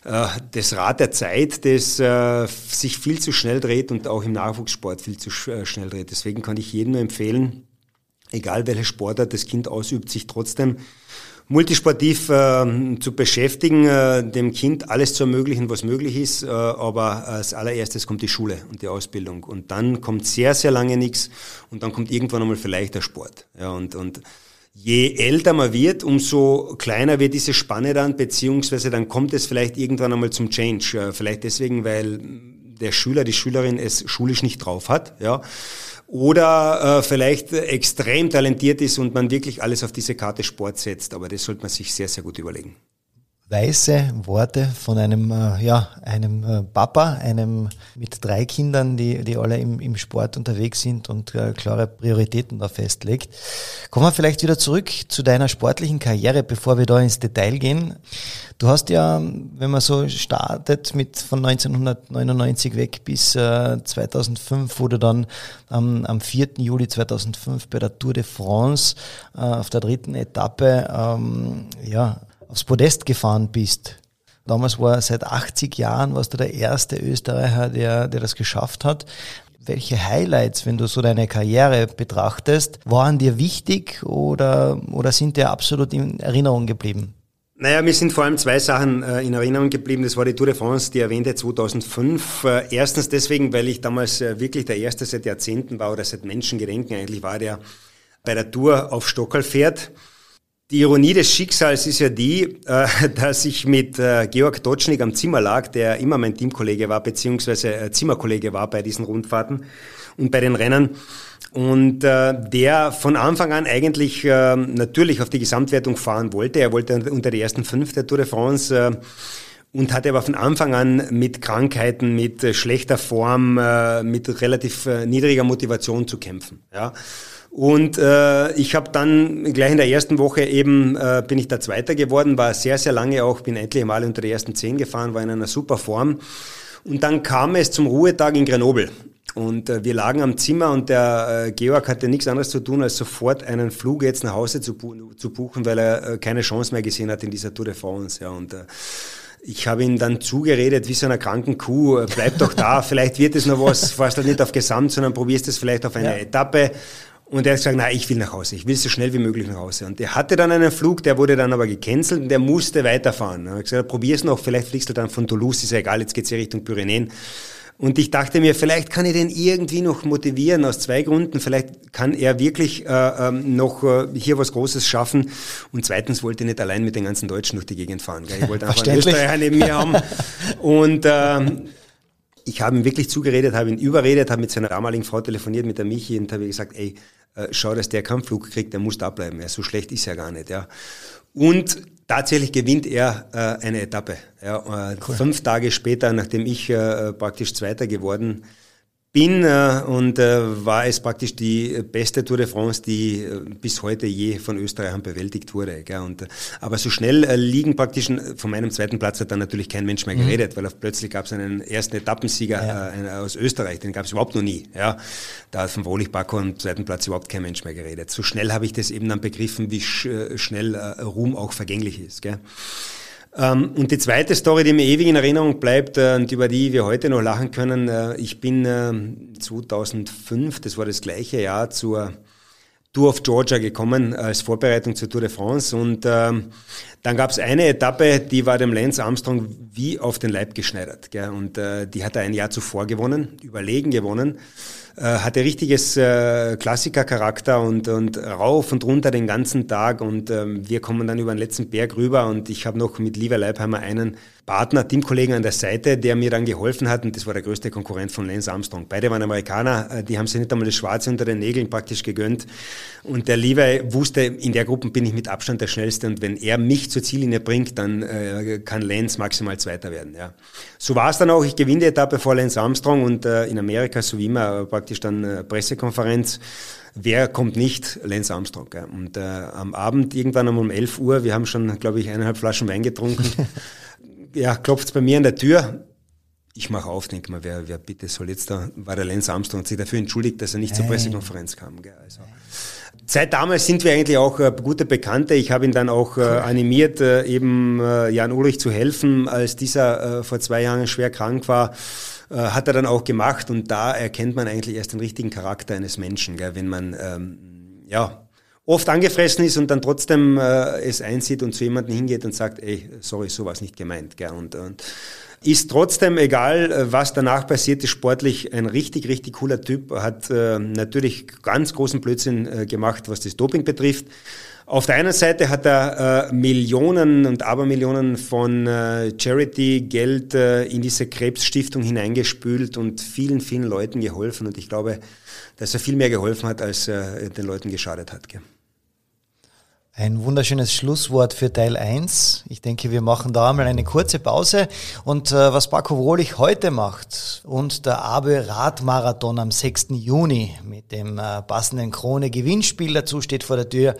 das Rad der Zeit, das äh, sich viel zu schnell dreht und auch im Nachwuchssport viel zu äh, schnell dreht. Deswegen kann ich jedem nur empfehlen, egal welche Sportart das Kind ausübt, sich trotzdem multisportiv äh, zu beschäftigen, äh, dem Kind alles zu ermöglichen, was möglich ist. Äh, aber als allererstes kommt die Schule und die Ausbildung. Und dann kommt sehr, sehr lange nichts und dann kommt irgendwann einmal vielleicht der Sport. Ja, und, und je älter man wird, umso kleiner wird diese Spanne dann, beziehungsweise dann kommt es vielleicht irgendwann einmal zum Change. Vielleicht deswegen, weil der Schüler, die Schülerin es schulisch nicht drauf hat, ja. Oder äh, vielleicht extrem talentiert ist und man wirklich alles auf diese Karte Sport setzt. Aber das sollte man sich sehr, sehr gut überlegen weise Worte von einem, äh, ja, einem äh, Papa, einem mit drei Kindern, die, die alle im, im Sport unterwegs sind und äh, klare Prioritäten da festlegt. Kommen wir vielleicht wieder zurück zu deiner sportlichen Karriere, bevor wir da ins Detail gehen. Du hast ja, wenn man so startet, mit von 1999 weg bis äh, 2005, wo du dann ähm, am 4. Juli 2005 bei der Tour de France äh, auf der dritten Etappe ähm, ja, aufs Podest gefahren bist. Damals war seit 80 Jahren warst du der erste Österreicher, der, der das geschafft hat. Welche Highlights, wenn du so deine Karriere betrachtest, waren dir wichtig oder, oder sind dir absolut in Erinnerung geblieben? Naja, mir sind vor allem zwei Sachen äh, in Erinnerung geblieben. Das war die Tour de France, die erwähnte 2005. Äh, erstens deswegen, weil ich damals äh, wirklich der Erste seit Jahrzehnten war oder seit Menschengedenken eigentlich war, der bei der Tour auf Stockerl fährt. Die Ironie des Schicksals ist ja die, äh, (laughs) dass ich mit äh, Georg Dotschnik am Zimmer lag, der immer mein Teamkollege war, beziehungsweise äh, Zimmerkollege war bei diesen Rundfahrten und bei den Rennen. Und der von Anfang an eigentlich natürlich auf die Gesamtwertung fahren wollte. Er wollte unter die ersten fünf der Tour de France und hatte aber von Anfang an mit Krankheiten, mit schlechter Form, mit relativ niedriger Motivation zu kämpfen. Ja. Und äh, ich habe dann gleich in der ersten Woche eben, äh, bin ich da Zweiter geworden, war sehr, sehr lange auch, bin endlich mal unter die ersten zehn gefahren, war in einer super Form. Und dann kam es zum Ruhetag in Grenoble. Und äh, wir lagen am Zimmer und der äh, Georg hatte nichts anderes zu tun, als sofort einen Flug jetzt nach Hause zu, bu zu buchen, weil er äh, keine Chance mehr gesehen hat in dieser Tour de France. Ja, und äh, ich habe ihm dann zugeredet, wie so einer kranken Kuh, äh, bleib doch da, (laughs) vielleicht wird es noch was, fast nicht auf Gesamt, sondern probierst es vielleicht auf eine ja. Etappe. Und er hat gesagt, nein, ich will nach Hause, ich will so schnell wie möglich nach Hause. Und er hatte dann einen Flug, der wurde dann aber gecancelt und der musste weiterfahren. Er hat gesagt, probier's noch, vielleicht fliegst du dann von Toulouse, ist ja egal, jetzt geht's ja Richtung Pyrenäen. Und ich dachte mir, vielleicht kann ich den irgendwie noch motivieren aus zwei Gründen. Vielleicht kann er wirklich äh, ähm, noch äh, hier was Großes schaffen. Und zweitens wollte ich nicht allein mit den ganzen Deutschen durch die Gegend fahren. Gell? Ich wollte einfach einen Österreicher neben mir haben. (laughs) Und ähm, ich habe ihm wirklich zugeredet, habe ihn überredet, habe mit seiner damaligen Frau telefoniert, mit der Michi, und habe gesagt, ey, äh, schau, dass der keinen Flug kriegt, der muss da bleiben. Ja, so schlecht ist er gar nicht. Ja. Und tatsächlich gewinnt er äh, eine Etappe. Ja, äh, cool. Fünf Tage später, nachdem ich äh, praktisch Zweiter geworden bin äh, und äh, war es praktisch die beste Tour de France, die äh, bis heute je von Österreichern bewältigt wurde. Gell? Und, äh, aber so schnell äh, liegen praktisch, von meinem zweiten Platz hat dann natürlich kein Mensch mehr mhm. geredet, mhm. weil plötzlich gab es einen ersten Etappensieger ja. äh, aus Österreich, den gab es überhaupt noch nie. Ja? Da hat von Wohlig Bakker am zweiten Platz überhaupt kein Mensch mehr geredet. So schnell habe ich das eben dann begriffen, wie sch schnell äh, Ruhm auch vergänglich ist. Gell? Ähm, und die zweite Story, die mir ewig in Erinnerung bleibt äh, und über die wir heute noch lachen können, äh, ich bin 2005, ähm, das war das gleiche Jahr, zur Tour of Georgia gekommen als Vorbereitung zur Tour de France und ähm, dann gab es eine Etappe, die war dem Lance Armstrong wie auf den Leib geschneidert. Gell? Und äh, die hat er ein Jahr zuvor gewonnen, überlegen gewonnen. Äh, hatte richtiges äh, Klassikercharakter und, und rauf und runter den ganzen Tag und ähm, wir kommen dann über den letzten Berg rüber und ich habe noch mit Lieber Leibheimer einen Partner, Teamkollegen an der Seite, der mir dann geholfen hat und das war der größte Konkurrent von Lance Armstrong. Beide waren Amerikaner, äh, die haben sich nicht einmal das Schwarze unter den Nägeln praktisch gegönnt und der Levi wusste, in der Gruppe bin ich mit Abstand der Schnellste und wenn er mich zur Ziellinie bringt, dann äh, kann Lance maximal Zweiter werden. Ja. So war es dann auch, ich gewinne die Etappe vor Lance Armstrong und äh, in Amerika, so wie immer, praktisch dann äh, Pressekonferenz wer kommt nicht? Lance Armstrong. Gell? Und äh, am Abend, irgendwann um 11 Uhr, wir haben schon, glaube ich, eineinhalb Flaschen Wein getrunken, (laughs) ja, klopft bei mir an der Tür. Ich mache auf, denke mal, wer, wer bitte soll jetzt da, war der Lance Armstrong und sich dafür entschuldigt, dass er nicht zur Pressekonferenz kam. Gell? Also, Seit damals sind wir eigentlich auch äh, gute Bekannte. Ich habe ihn dann auch äh, animiert, äh, eben äh, Jan Ulrich zu helfen, als dieser äh, vor zwei Jahren schwer krank war. Äh, hat er dann auch gemacht und da erkennt man eigentlich erst den richtigen Charakter eines Menschen, gell? wenn man ähm, ja oft angefressen ist und dann trotzdem äh, es einsieht und zu jemandem hingeht und sagt, ey, sorry, so war nicht gemeint. Gell? Und, und ist trotzdem egal, äh, was danach passiert ist, sportlich ein richtig, richtig cooler Typ, hat äh, natürlich ganz großen Blödsinn äh, gemacht, was das Doping betrifft. Auf der einen Seite hat er äh, Millionen und Abermillionen von äh, Charity-Geld äh, in diese Krebsstiftung hineingespült und vielen, vielen Leuten geholfen. Und ich glaube, dass er viel mehr geholfen hat, als er den Leuten geschadet hat. Gell. Ein wunderschönes Schlusswort für Teil 1. Ich denke, wir machen da einmal eine kurze Pause. Und äh, was Paco Wohlig heute macht und der Abe Radmarathon am 6. Juni mit dem äh, passenden Krone Gewinnspiel dazu steht vor der Tür.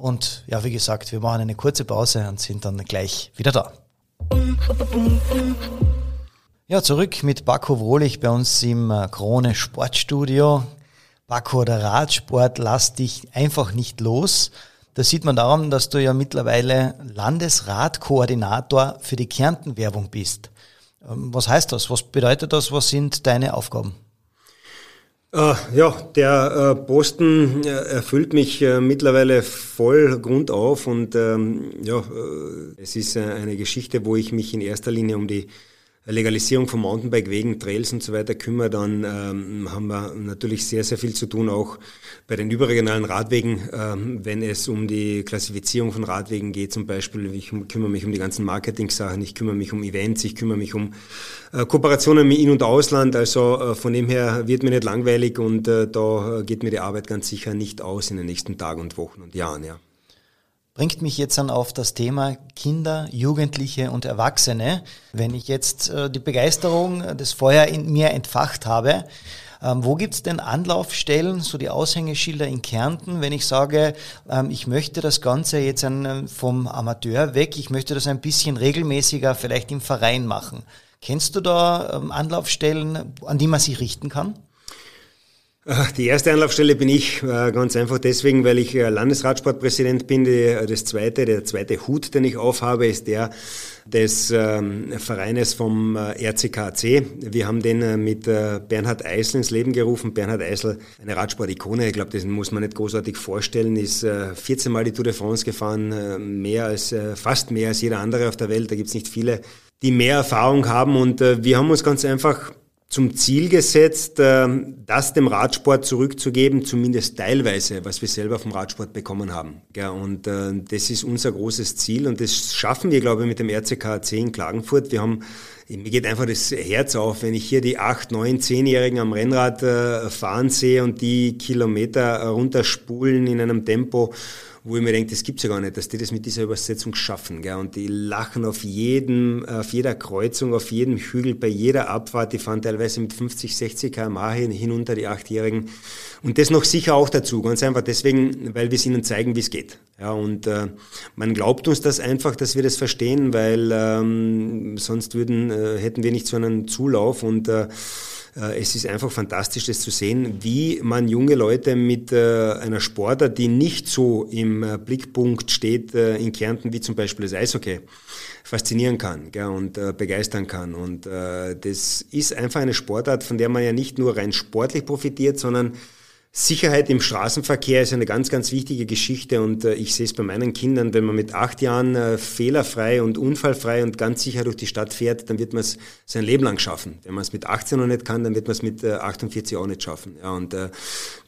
Und ja, wie gesagt, wir machen eine kurze Pause und sind dann gleich wieder da. Ja, zurück mit Paco Wohlig bei uns im äh, Krone Sportstudio. Paco, der Radsport lasst dich einfach nicht los. Das sieht man daran, dass du ja mittlerweile Landesratkoordinator für die Kärnten-Werbung bist. Ähm, was heißt das? Was bedeutet das? Was sind deine Aufgaben? Äh, ja, der äh, Posten äh, erfüllt mich mittlerweile voll grundauf und ähm, ja, es ist eine Geschichte, wo ich mich in erster Linie um die Legalisierung von Mountainbike-Wegen, Trails und so weiter kümmere, dann ähm, haben wir natürlich sehr, sehr viel zu tun, auch bei den überregionalen Radwegen, ähm, wenn es um die Klassifizierung von Radwegen geht zum Beispiel. Ich kümmere mich um die ganzen Marketing-Sachen, ich kümmere mich um Events, ich kümmere mich um äh, Kooperationen mit In- und Ausland. Also äh, von dem her wird mir nicht langweilig und äh, da geht mir die Arbeit ganz sicher nicht aus in den nächsten Tagen und Wochen und Jahren. Ja bringt mich jetzt dann auf das Thema Kinder, Jugendliche und Erwachsene. Wenn ich jetzt äh, die Begeisterung, äh, das Feuer in mir entfacht habe, ähm, wo gibt's denn Anlaufstellen, so die Aushängeschilder in Kärnten, wenn ich sage, ähm, ich möchte das Ganze jetzt äh, vom Amateur weg, ich möchte das ein bisschen regelmäßiger vielleicht im Verein machen. Kennst du da ähm, Anlaufstellen, an die man sich richten kann? Die erste Anlaufstelle bin ich, äh, ganz einfach deswegen, weil ich äh, Landesradsportpräsident bin. Äh, das zweite, der zweite Hut, den ich aufhabe, ist der des ähm, Vereines vom RCKC. Wir haben den mit Bernhard Eisel ins Leben gerufen. Bernhard Eisel, eine Radsport-Ikone, ich glaube, das muss man nicht großartig vorstellen, ist 14 Mal die Tour de France gefahren, mehr als, fast mehr als jeder andere auf der Welt. Da gibt es nicht viele, die mehr Erfahrung haben und wir haben uns ganz einfach zum Ziel gesetzt, ähm, das dem Radsport zurückzugeben, zumindest teilweise, was wir selber vom Radsport bekommen haben. Und äh, das ist unser großes Ziel und das schaffen wir, glaube ich, mit dem RCK 10 in Klagenfurt. Wir haben, mir geht einfach das Herz auf, wenn ich hier die 8, 9, 10-Jährigen am Rennrad äh, fahren sehe und die Kilometer runterspulen in einem Tempo, wo ich mir denke, das gibt's ja gar nicht, dass die das mit dieser Übersetzung schaffen. Gell? Und die lachen auf jedem, auf jeder Kreuzung, auf jedem Hügel, bei jeder Abfahrt. Die fahren teilweise mit 50, 60 km/h hinunter, die Achtjährigen. Und das noch sicher auch dazu, ganz einfach deswegen, weil wir es ihnen zeigen, wie es geht. Ja, und äh, man glaubt uns das einfach, dass wir das verstehen, weil ähm, sonst würden, äh, hätten wir nicht so einen Zulauf und äh, es ist einfach fantastisch, das zu sehen, wie man junge Leute mit äh, einer Sportart, die nicht so im äh, Blickpunkt steht in Kärnten, wie zum Beispiel das Eishockey, faszinieren kann und begeistern kann. Und das ist einfach eine Sportart, von der man ja nicht nur rein sportlich profitiert, sondern Sicherheit im Straßenverkehr ist eine ganz, ganz wichtige Geschichte und äh, ich sehe es bei meinen Kindern, wenn man mit acht Jahren äh, fehlerfrei und unfallfrei und ganz sicher durch die Stadt fährt, dann wird man es sein Leben lang schaffen. Wenn man es mit 18 noch nicht kann, dann wird man es mit äh, 48 auch nicht schaffen. Ja, und äh,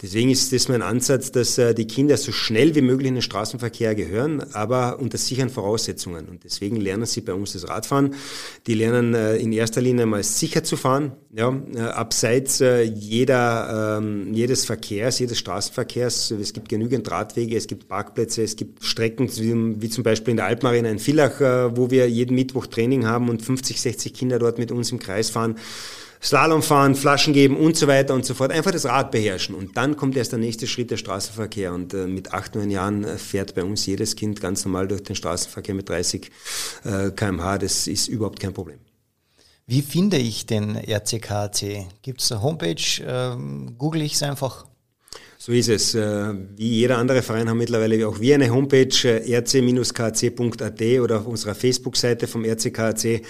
deswegen ist das mein Ansatz, dass äh, die Kinder so schnell wie möglich in den Straßenverkehr gehören, aber unter sicheren Voraussetzungen. Und deswegen lernen sie bei uns das Radfahren. Die lernen äh, in erster Linie mal sicher zu fahren, ja, äh, abseits äh, jeder, äh, jedes Verkehrs Verkehrs, jedes Straßenverkehrs. Es gibt genügend Radwege, es gibt Parkplätze, es gibt Strecken, wie, zum Beispiel in der Alpenarena in Villach, äh, wo wir jeden Mittwoch Training haben und 50, 60 Kinder dort mit uns im Kreis fahren. Slalom fahren, Flaschen geben und so weiter und so fort. Einfach das Rad beherrschen. Und dann kommt erst der nächste Schritt der Straßenverkehr. Und äh, mit acht, neun Jahren äh, fährt bei uns jedes Kind ganz normal durch den Straßenverkehr mit 30 äh, kmh. Das ist überhaupt kein Problem. Wie finde ich den RCKC? Gibt es eine Homepage? Ähm, google ich es einfach? So ist es. Äh, wie jeder andere Verein haben mittlerweile auch wir eine Homepage äh, rc-kc.at oder auf unserer Facebook-Seite vom RCKC.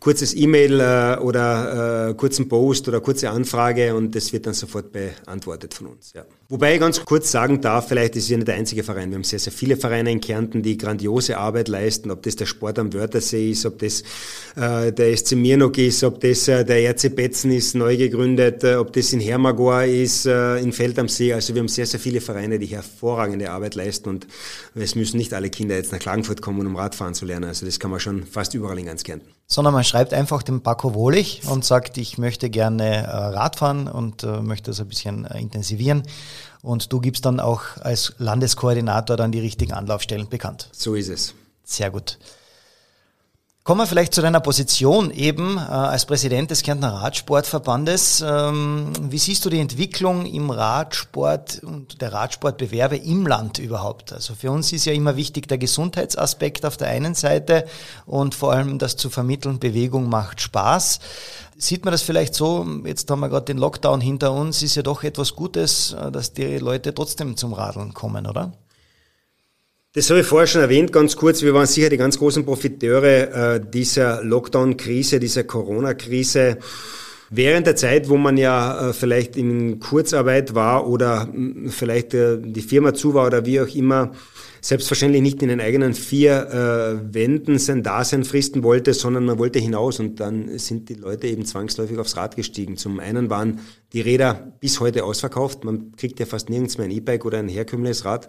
Kurzes E-Mail äh, oder kurzen Post oder kurze Anfrage und das wird dann sofort beantwortet von uns. Ja. Wobei ich ganz kurz sagen darf, vielleicht ist es ja nicht der einzige Verein. Wir haben sehr, sehr viele Vereine in Kärnten, die grandiose Arbeit leisten, ob das der Sport am Wörthersee ist, ob das äh, der SC Mirnok ist, ob das äh, der RC Betzen ist, neu gegründet, äh, ob das in Hermagor ist, in Feld am See. Also wir haben sehr, sehr viele Vereine, die hervorragende Arbeit leisten und es müssen nicht alle Kinder jetzt nach Klagenfurt kommen, um Radfahren zu lernen. Also das kann man schon fast überall in ganz Kärnten. Sondern man schreibt einfach dem Paco Wohlig und sagt, ich möchte gerne äh, Radfahren und äh, möchte das ein bisschen intensivieren und du gibst dann auch als Landeskoordinator dann die richtigen Anlaufstellen bekannt. So ist es. Sehr gut. Kommen wir vielleicht zu deiner Position eben äh, als Präsident des Kärntner Radsportverbandes. Ähm, wie siehst du die Entwicklung im Radsport und der Radsportbewerbe im Land überhaupt? Also für uns ist ja immer wichtig der Gesundheitsaspekt auf der einen Seite und vor allem das zu vermitteln, Bewegung macht Spaß. Sieht man das vielleicht so, jetzt haben wir gerade den Lockdown hinter uns, ist ja doch etwas Gutes, äh, dass die Leute trotzdem zum Radeln kommen, oder? Das habe ich vorher schon erwähnt, ganz kurz. Wir waren sicher die ganz großen Profiteure äh, dieser Lockdown-Krise, dieser Corona-Krise. Während der Zeit, wo man ja äh, vielleicht in Kurzarbeit war oder mh, vielleicht äh, die Firma zu war oder wie auch immer, selbstverständlich nicht in den eigenen vier äh, Wänden sein Dasein fristen wollte, sondern man wollte hinaus und dann sind die Leute eben zwangsläufig aufs Rad gestiegen. Zum einen waren die Räder bis heute ausverkauft. Man kriegt ja fast nirgends mehr ein E-Bike oder ein herkömmliches Rad,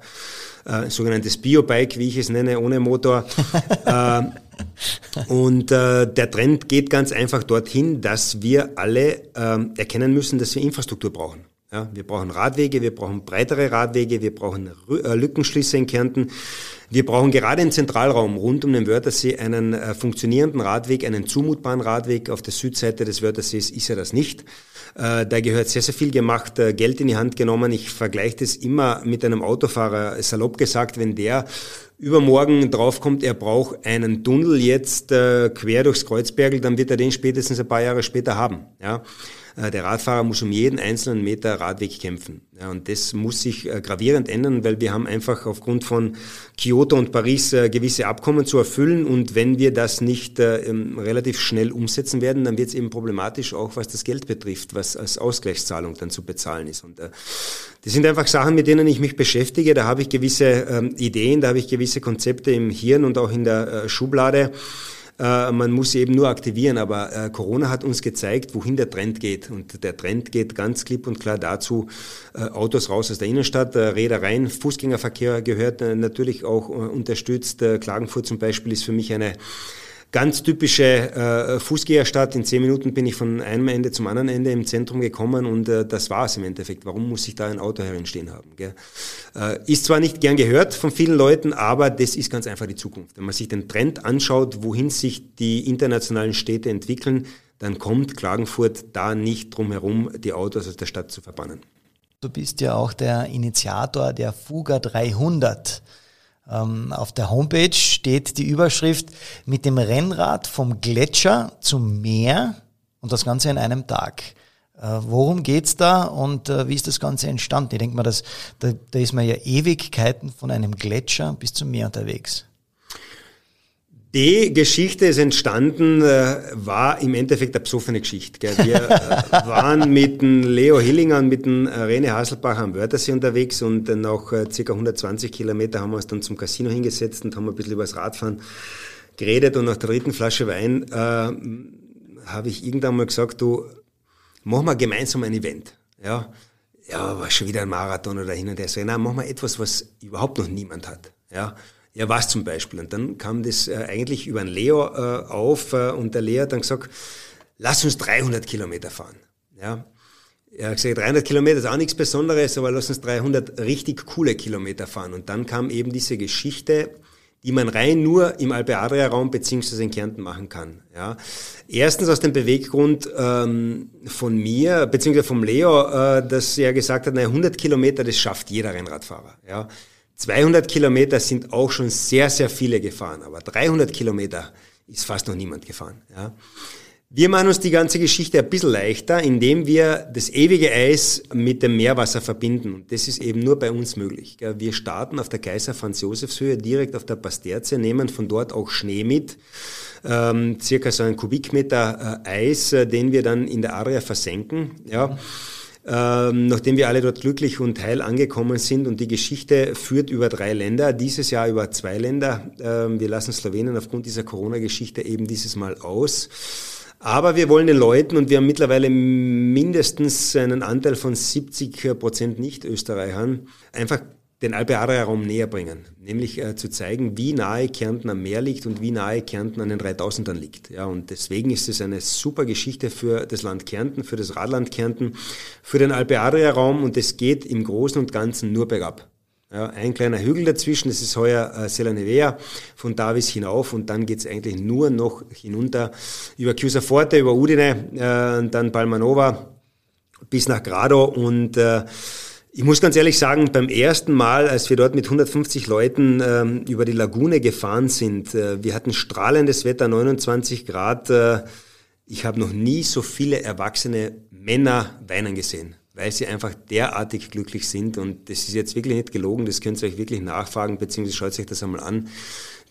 äh, sogenanntes Bio-Bike, wie ich es nenne, ohne Motor. (laughs) äh, und äh, der Trend geht ganz einfach dorthin, dass wir alle äh, erkennen müssen, dass wir Infrastruktur brauchen. Ja, wir brauchen Radwege, wir brauchen breitere Radwege, wir brauchen äh, Lückenschlüsse in Kärnten. Wir brauchen gerade im Zentralraum rund um den Wörthersee einen äh, funktionierenden Radweg, einen zumutbaren Radweg. Auf der Südseite des Wörthersees ist er das nicht. Äh, da gehört sehr, sehr viel gemacht, äh, Geld in die Hand genommen. Ich vergleiche das immer mit einem Autofahrer, salopp gesagt, wenn der übermorgen draufkommt, er braucht einen Tunnel jetzt äh, quer durchs Kreuzbergel, dann wird er den spätestens ein paar Jahre später haben. Ja? Äh, der Radfahrer muss um jeden einzelnen Meter Radweg kämpfen. Ja, und das muss sich äh, gravierend ändern, weil wir haben einfach aufgrund von Kyoto und Paris äh, gewisse Abkommen zu erfüllen. Und wenn wir das nicht relativ schnell umsetzen werden, dann wird es eben problematisch, auch was das Geld betrifft, was als Ausgleichszahlung dann zu bezahlen ist. Und das sind einfach Sachen, mit denen ich mich beschäftige. Da habe ich gewisse ähm, Ideen, da habe ich gewisse Konzepte im Hirn und auch in der Schublade. Äh, man muss sie eben nur aktivieren. Aber äh, Corona hat uns gezeigt, wohin der Trend geht. Und der Trend geht ganz klipp und klar dazu, äh, Autos raus aus der Innenstadt, Räder rein. Fußgängerverkehr gehört natürlich auch unterstützt. Klagenfurt zum Beispiel ist für mich eine ganz typische äh, Fußgängerstadt. In zehn Minuten bin ich von einem Ende zum anderen Ende im Zentrum gekommen und äh, das war es im Endeffekt. Warum muss ich da ein Auto herinstehen haben? Gell? Äh, ist zwar nicht gern gehört von vielen Leuten, aber das ist ganz einfach die Zukunft. Wenn man sich den Trend anschaut, wohin sich die internationalen Städte entwickeln, dann kommt Klagenfurt da nicht drum herum, die Autos aus der Stadt zu verbannen. Du bist ja auch der Initiator der Fuga 300. Ähm, auf der Homepage steht die Überschrift mit dem Rennrad vom Gletscher zum Meer und das Ganze in einem Tag. Äh, worum geht's da und äh, wie ist das Ganze entstanden? Ich denke mal, das, da, da ist man ja Ewigkeiten von einem Gletscher bis zum Meer unterwegs. Die Geschichte ist entstanden, äh, war im Endeffekt eine besoffene Geschichte. Gell. Wir äh, (laughs) waren mit dem Leo Hillinger und mit dem Rene Hasselbach am Wörthersee unterwegs und nach äh, circa 120 Kilometer haben wir uns dann zum Casino hingesetzt und haben ein bisschen über das Radfahren geredet und nach der dritten Flasche Wein äh, habe ich irgendwann mal gesagt, du, mach mal gemeinsam ein Event. Ja, ja, war schon wieder ein Marathon oder hin und her. So, nein, mach mal etwas, was überhaupt noch niemand hat. Ja, ja, was zum Beispiel? Und dann kam das äh, eigentlich über einen Leo äh, auf äh, und der Leo hat dann gesagt, lass uns 300 Kilometer fahren. Ja. Er hat gesagt, 300 Kilometer ist auch nichts Besonderes, aber lass uns 300 richtig coole Kilometer fahren. Und dann kam eben diese Geschichte, die man rein nur im Alpe-Adria-Raum beziehungsweise in Kärnten machen kann. Ja. Erstens aus dem Beweggrund ähm, von mir, beziehungsweise vom Leo, äh, dass er gesagt hat, naja, 100 Kilometer, das schafft jeder Rennradfahrer. Ja. 200 Kilometer sind auch schon sehr, sehr viele gefahren, aber 300 Kilometer ist fast noch niemand gefahren. Ja. Wir machen uns die ganze Geschichte ein bisschen leichter, indem wir das ewige Eis mit dem Meerwasser verbinden. Und das ist eben nur bei uns möglich. Wir starten auf der Kaiser Franz Josefs Höhe direkt auf der Pasterze, nehmen von dort auch Schnee mit, ähm, circa so einen Kubikmeter äh, Eis, äh, den wir dann in der Area versenken. Ja. Ähm, nachdem wir alle dort glücklich und heil angekommen sind und die Geschichte führt über drei Länder, dieses Jahr über zwei Länder. Ähm, wir lassen Slowenien aufgrund dieser Corona-Geschichte eben dieses Mal aus. Aber wir wollen den Leuten, und wir haben mittlerweile mindestens einen Anteil von 70 Prozent Nicht-Österreichern, einfach den Alpe-Adria-Raum näher bringen, nämlich äh, zu zeigen, wie nahe Kärnten am Meer liegt und wie nahe Kärnten an den 3000ern liegt. Ja, und deswegen ist es eine super Geschichte für das Land Kärnten, für das Radland Kärnten, für den Alpe-Adria-Raum und es geht im Großen und Ganzen nur bergab. Ja, ein kleiner Hügel dazwischen, das ist heuer äh, Sella Nevea, von Davis hinauf und dann geht's eigentlich nur noch hinunter über Chiusa Forte, über Udine, äh, dann Palmanova bis nach Grado und äh, ich muss ganz ehrlich sagen, beim ersten Mal, als wir dort mit 150 Leuten ähm, über die Lagune gefahren sind, äh, wir hatten strahlendes Wetter, 29 Grad. Äh, ich habe noch nie so viele erwachsene Männer weinen gesehen, weil sie einfach derartig glücklich sind. Und das ist jetzt wirklich nicht gelogen, das könnt ihr euch wirklich nachfragen, beziehungsweise schaut euch das einmal an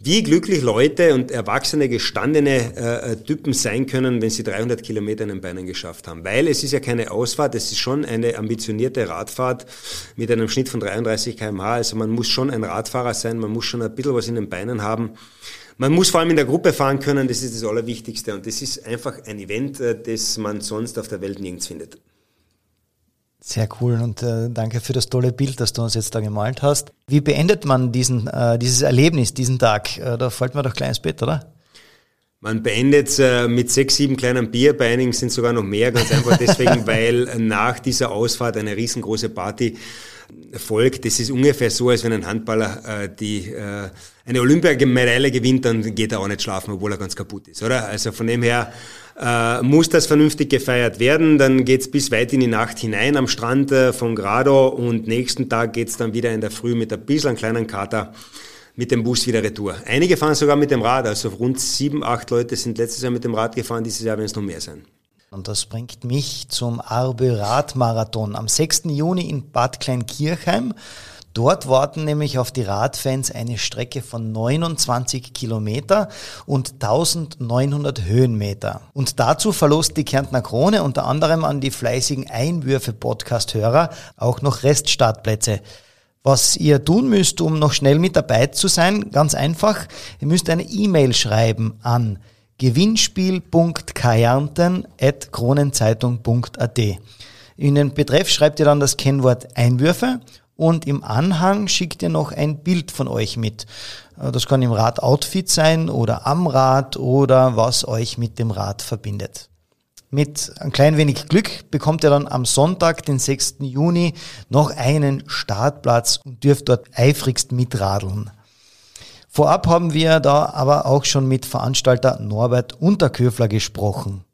wie glücklich Leute und erwachsene, gestandene äh, Typen sein können, wenn sie 300 Kilometer in den Beinen geschafft haben. Weil es ist ja keine Ausfahrt, es ist schon eine ambitionierte Radfahrt mit einem Schnitt von 33 kmh. Also man muss schon ein Radfahrer sein, man muss schon ein bisschen was in den Beinen haben. Man muss vor allem in der Gruppe fahren können, das ist das Allerwichtigste. Und das ist einfach ein Event, äh, das man sonst auf der Welt nirgends findet. Sehr cool und äh, danke für das tolle Bild, das du uns jetzt da gemalt hast. Wie beendet man diesen, äh, dieses Erlebnis, diesen Tag? Äh, da fällt mir doch gleich ins Bett, oder? Man beendet äh, mit sechs, sieben kleinen Bier, bei einigen sind sogar noch mehr, ganz einfach deswegen, (laughs) weil nach dieser Ausfahrt eine riesengroße Party folgt. Das ist ungefähr so, als wenn ein Handballer äh, die, äh, eine Olympiamedaille gewinnt, dann geht er auch nicht schlafen, obwohl er ganz kaputt ist, oder? Also von dem her äh, muss das vernünftig gefeiert werden. Dann geht's bis weit in die Nacht hinein am Strand äh, von Grado und nächsten Tag geht's dann wieder in der Früh mit ein bisschen kleinen Kater mit dem Bus wieder retour. Einige fahren sogar mit dem Rad, also rund sieben, acht Leute sind letztes Jahr mit dem Rad gefahren, dieses Jahr werden es noch mehr sein. Und das bringt mich zum Arbe Radmarathon am 6. Juni in Bad Kleinkirchheim. Dort warten nämlich auf die Radfans eine Strecke von 29 Kilometer und 1900 Höhenmeter. Und dazu verlost die Kärntner Krone unter anderem an die fleißigen Einwürfe-Podcast-Hörer auch noch Reststartplätze. Was ihr tun müsst, um noch schnell mit dabei zu sein, ganz einfach, ihr müsst eine E-Mail schreiben an gewinnspiel.kärnten.kronenzeitung.at. In den Betreff schreibt ihr dann das Kennwort Einwürfe und im Anhang schickt ihr noch ein Bild von euch mit. Äh, das kann im Radoutfit sein oder am Rad oder was euch mit dem Rad verbindet. Mit ein klein wenig Glück bekommt ihr dann am Sonntag, den 6. Juni, noch einen Startplatz und dürft dort eifrigst mitradeln. Vorab haben wir da aber auch schon mit Veranstalter Norbert Unterköfler gesprochen.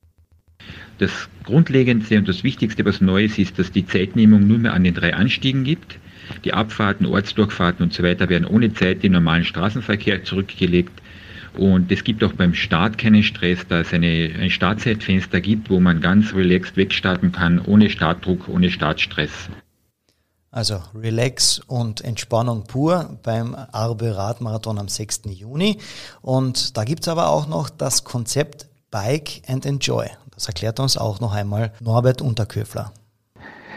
Das Grundlegendste und das Wichtigste, was Neues ist, dass die Zeitnehmung nur mehr an den drei Anstiegen gibt. Die Abfahrten, Ortsdurchfahrten und so weiter werden ohne Zeit im normalen Straßenverkehr zurückgelegt. Und es gibt auch beim Start keinen Stress, da es eine, ein Startzeitfenster gibt, wo man ganz relaxed wegstarten kann, ohne Startdruck, ohne Startstress. Also Relax und Entspannung pur beim Arbe Radmarathon am 6. Juni. Und da gibt's aber auch noch das Konzept Bike and Enjoy. Das erklärt uns auch noch einmal Norbert Unterköfler.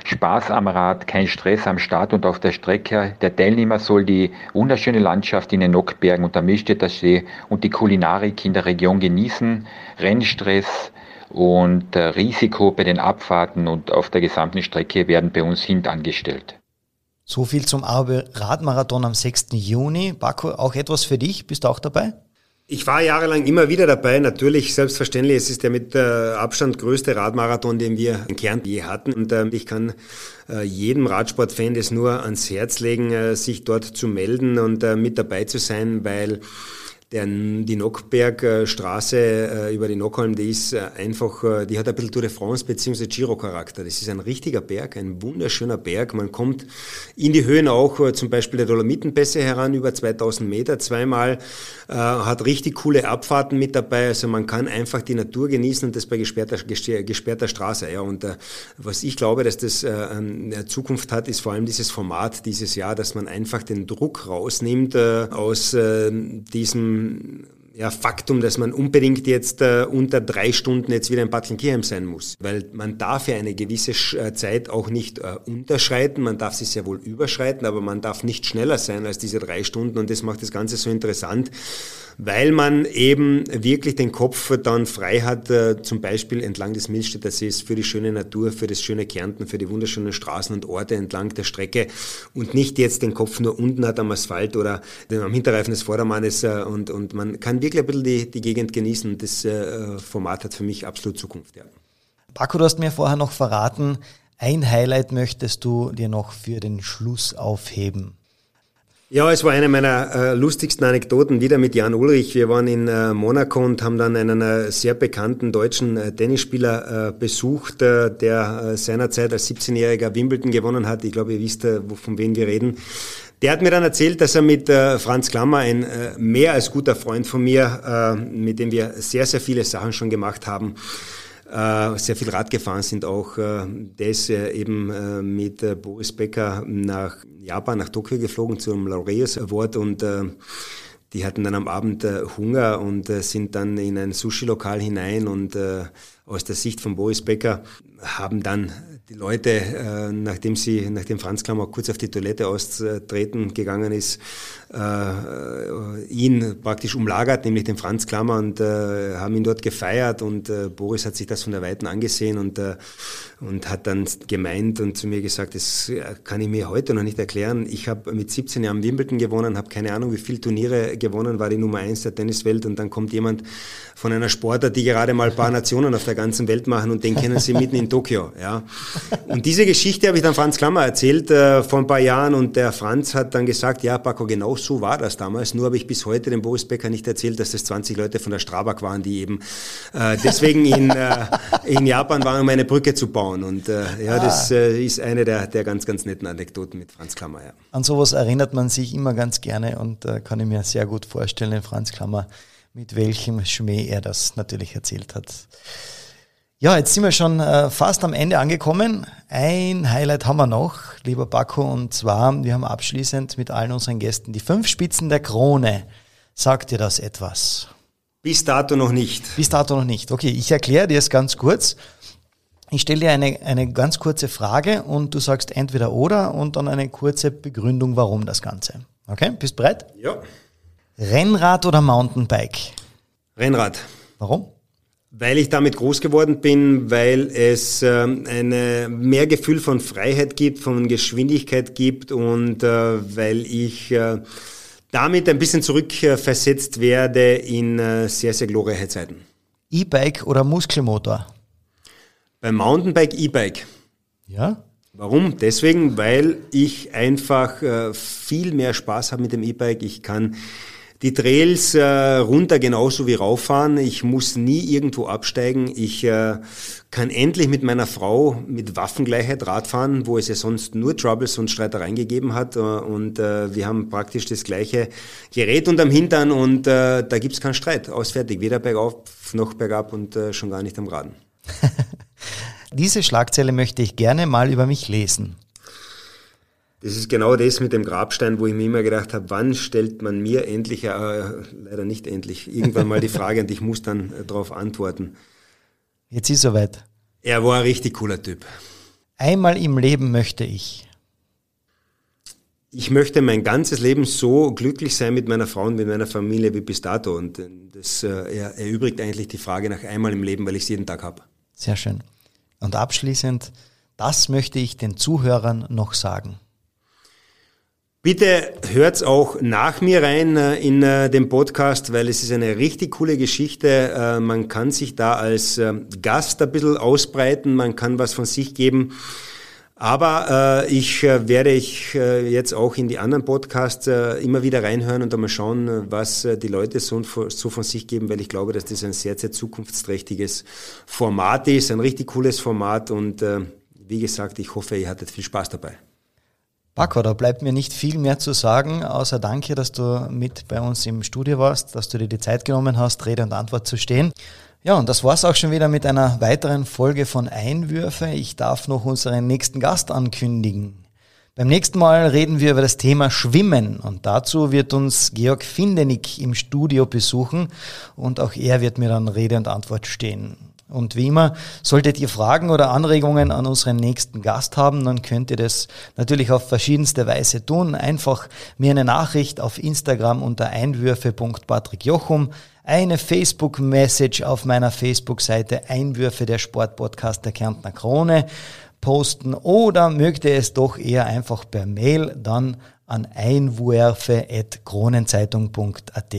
Spaß am Rad, kein Stress am Start und auf der Strecke. Der Teilnehmer soll die wunderschöne Landschaft in den Nockbergen und am Milchstädter See und die Kulinarik in der Region genießen. Rennstress und äh, Risiko bei den Abfahrten und auf der gesamten Strecke werden bei uns hintangestellt. So viel zum Arbe Radmarathon am 6. Juni. Baku, auch etwas für dich? Bist du auch dabei? Ich war jahrelang immer wieder dabei. Natürlich, selbstverständlich, es ist der mit äh, Abstand größte Radmarathon, den wir in Kärnten je hatten. Und äh, ich kann äh, jedem Radsportfan das nur ans Herz legen, äh, sich dort zu melden und mit dabei zu sein, weil der, die Nockbergstraße über die Nockholm, die ist einfach, die hat ein bisschen Tour de France bzw. Giro-Charakter. Das ist ein richtiger Berg, ein wunderschöner Berg. Man kommt in die Höhen auch, zum Beispiel der Dolomitenpässe heran, über 2000 Meter zweimal, hat richtig coole Abfahrten mit dabei. Also man kann einfach die Natur genießen und das bei gesperrter, gesperrter Straße. Ja, und was ich glaube, dass das eine Zukunft hat, ist vor allem dieses Format dieses Jahr, dass man einfach den Druck rausnimmt aus diesem ja, Faktum, dass man unbedingt jetzt äh, unter drei Stunden jetzt wieder in Bad Kirchheim sein muss. Weil man darf ja eine gewisse äh, Zeit auch nicht äh, unterschreiten, man darf sie sehr wohl überschreiten, aber man darf nicht schneller sein als diese drei Stunden und das macht das Ganze so interessant weil man eben wirklich den Kopf dann frei hat, äh, zum Beispiel entlang des Milchstädter Sees für die schöne Natur, für das schöne Kärnten, für die wunderschönen Straßen und Orte entlang der Strecke und nicht jetzt den Kopf nur unten hat am Asphalt oder am Hinterreifen des Vordermannes äh, und, und man kann wirklich ein bisschen die, die Gegend genießen. Das äh, Format hat für mich absolut Zukunft. Ja. Paco, du hast mir vorher noch verraten, ein Highlight möchtest du dir noch für den Schluss aufheben. Ja, es war eine meiner äh, lustigsten Anekdoten wieder mit Jan Ulrich. Wir waren in äh, Monaco und haben dann einen äh, sehr bekannten deutschen äh, Tennisspieler äh, besucht, der seinerzeit als 17-Jähriger Wimbledon gewonnen hat. Ich glaube, ihr wisst, von wem wir reden. Der hat mir dann erzählt, dass er mit Franz Klammer, ein mehr als guter Freund von mir, mit dem wir sehr, sehr viele Sachen schon gemacht haben, äh, sehr viel Rad gefahren sind auch. Äh, der ist äh, eben äh, mit äh, Boris Becker nach Japan, nach Tokio geflogen zum Laureus Award und äh, die hatten dann am Abend Hunger und sind dann in ein Sushi-Lokal hinein und aus der Sicht von Boris Becker haben dann die Leute, nachdem sie, nachdem Franz Klammer kurz auf die Toilette austreten gegangen ist, äh, ihn praktisch umlagert, nämlich den Franz Klammer und äh, haben ihn dort gefeiert und äh, Boris hat sich das von der Weiten angesehen und, äh, und hat dann gemeint und zu mir gesagt, das kann ich mir heute noch nicht erklären. Ich habe mit 17 Jahren Wimbledon gewonnen, habe keine Ahnung, wie viele Turniere gewonnen, war die Nummer eins der Tenniswelt und dann kommt jemand von einer Sportart, die gerade mal ein paar Nationen auf der ganzen Welt machen und den kennen sie mitten in Tokio. Ja. Und diese Geschichte habe ich dann Franz Klammer erzählt äh, vor ein paar Jahren und der Franz hat dann gesagt, ja Paco, genau so war das damals. Nur habe ich bis heute dem Boris Becker nicht erzählt, dass das 20 Leute von der Strabag waren, die eben äh, deswegen in, äh, in Japan waren, um eine Brücke zu bauen. Und äh, ja, ah. das äh, ist eine der, der ganz, ganz netten Anekdoten mit Franz Klammer. Ja. An sowas erinnert man sich immer ganz gerne und äh, kann ich mir sehr gut vorstellen, Franz Klammer, mit welchem Schmäh er das natürlich erzählt hat. Ja, jetzt sind wir schon äh, fast am Ende angekommen. Ein Highlight haben wir noch, lieber Paco, und zwar, wir haben abschließend mit allen unseren Gästen die fünf Spitzen der Krone. Sagt dir das etwas? Bis dato noch nicht. Bis dato noch nicht. Okay, ich erkläre dir es ganz kurz. Ich stelle dir eine, eine ganz kurze Frage und du sagst entweder oder und dann eine kurze Begründung, warum das Ganze. Okay, bist bereit? Ja. Rennrad oder Mountainbike? Rennrad. Warum? Weil ich damit groß geworden bin, weil es äh, eine mehr Gefühl von Freiheit gibt, von Geschwindigkeit gibt und äh, weil ich äh, damit ein bisschen zurückversetzt werde in äh, sehr, sehr glorreiche Zeiten. E-Bike oder Muskelmotor? Beim Mountainbike E-Bike. Ja? Warum? Deswegen, weil ich einfach äh, viel mehr Spaß habe mit dem E-Bike. Ich kann die Trails äh, runter genauso wie rauffahren. Ich muss nie irgendwo absteigen. Ich äh, kann endlich mit meiner Frau mit Waffengleichheit Radfahren, wo es ja sonst nur Troubles und Streitereien gegeben hat. Äh, und äh, wir haben praktisch das gleiche Gerät unterm Hintern und äh, da gibt's keinen Streit. Ausfertig, weder bergauf noch bergab und äh, schon gar nicht am Raden. (laughs) Diese Schlagzeile möchte ich gerne mal über mich lesen. Das ist genau das mit dem Grabstein, wo ich mir immer gedacht habe, wann stellt man mir endlich, äh, leider nicht endlich, irgendwann mal die Frage und ich muss dann äh, darauf antworten. Jetzt ist soweit. Er war ein richtig cooler Typ. Einmal im Leben möchte ich. Ich möchte mein ganzes Leben so glücklich sein mit meiner Frau und mit meiner Familie wie bis dato. Und äh, das äh, erübrigt eigentlich die Frage nach einmal im Leben, weil ich es jeden Tag habe. Sehr schön. Und abschließend, das möchte ich den Zuhörern noch sagen. Bitte hört's auch nach mir rein äh, in äh, den Podcast, weil es ist eine richtig coole Geschichte. Äh, man kann sich da als Gast ein bisschen ausbreiten, man kann was von sich geben. Aber äh, ich äh, werde ich äh, jetzt auch in die anderen Podcasts äh, immer wieder reinhören und einmal schauen, was äh, die Leute so, so von sich geben, weil ich glaube, dass das ein sehr, sehr zukunftsträchtiges Format ist, ein richtig cooles Format und äh, wie gesagt, ich hoffe, ihr hattet viel Spaß dabei. Paco, da bleibt mir nicht viel mehr zu sagen, außer danke, dass du mit bei uns im Studio warst, dass du dir die Zeit genommen hast, Rede und Antwort zu stehen. Ja, und das war's auch schon wieder mit einer weiteren Folge von Einwürfe. Ich darf noch unseren nächsten Gast ankündigen. Beim nächsten Mal reden wir über das Thema Schwimmen und dazu wird uns Georg Findenick im Studio besuchen und auch er wird mir dann Rede und Antwort stehen. Und wie immer, solltet ihr Fragen oder Anregungen an unseren nächsten Gast haben, dann könnt ihr das natürlich auf verschiedenste Weise tun. Einfach mir eine Nachricht auf Instagram unter einwürfe.patrickjochum, eine Facebook-Message auf meiner Facebook-Seite Einwürfe der Sportpodcast der Kärntner Krone posten oder mögt ihr es doch eher einfach per Mail dann an einwürfe.kronenzeitung.at.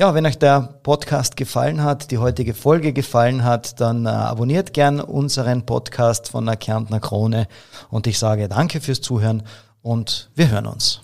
Ja, wenn euch der Podcast gefallen hat, die heutige Folge gefallen hat, dann äh, abonniert gern unseren Podcast von der Kärntner Krone und ich sage danke fürs Zuhören und wir hören uns.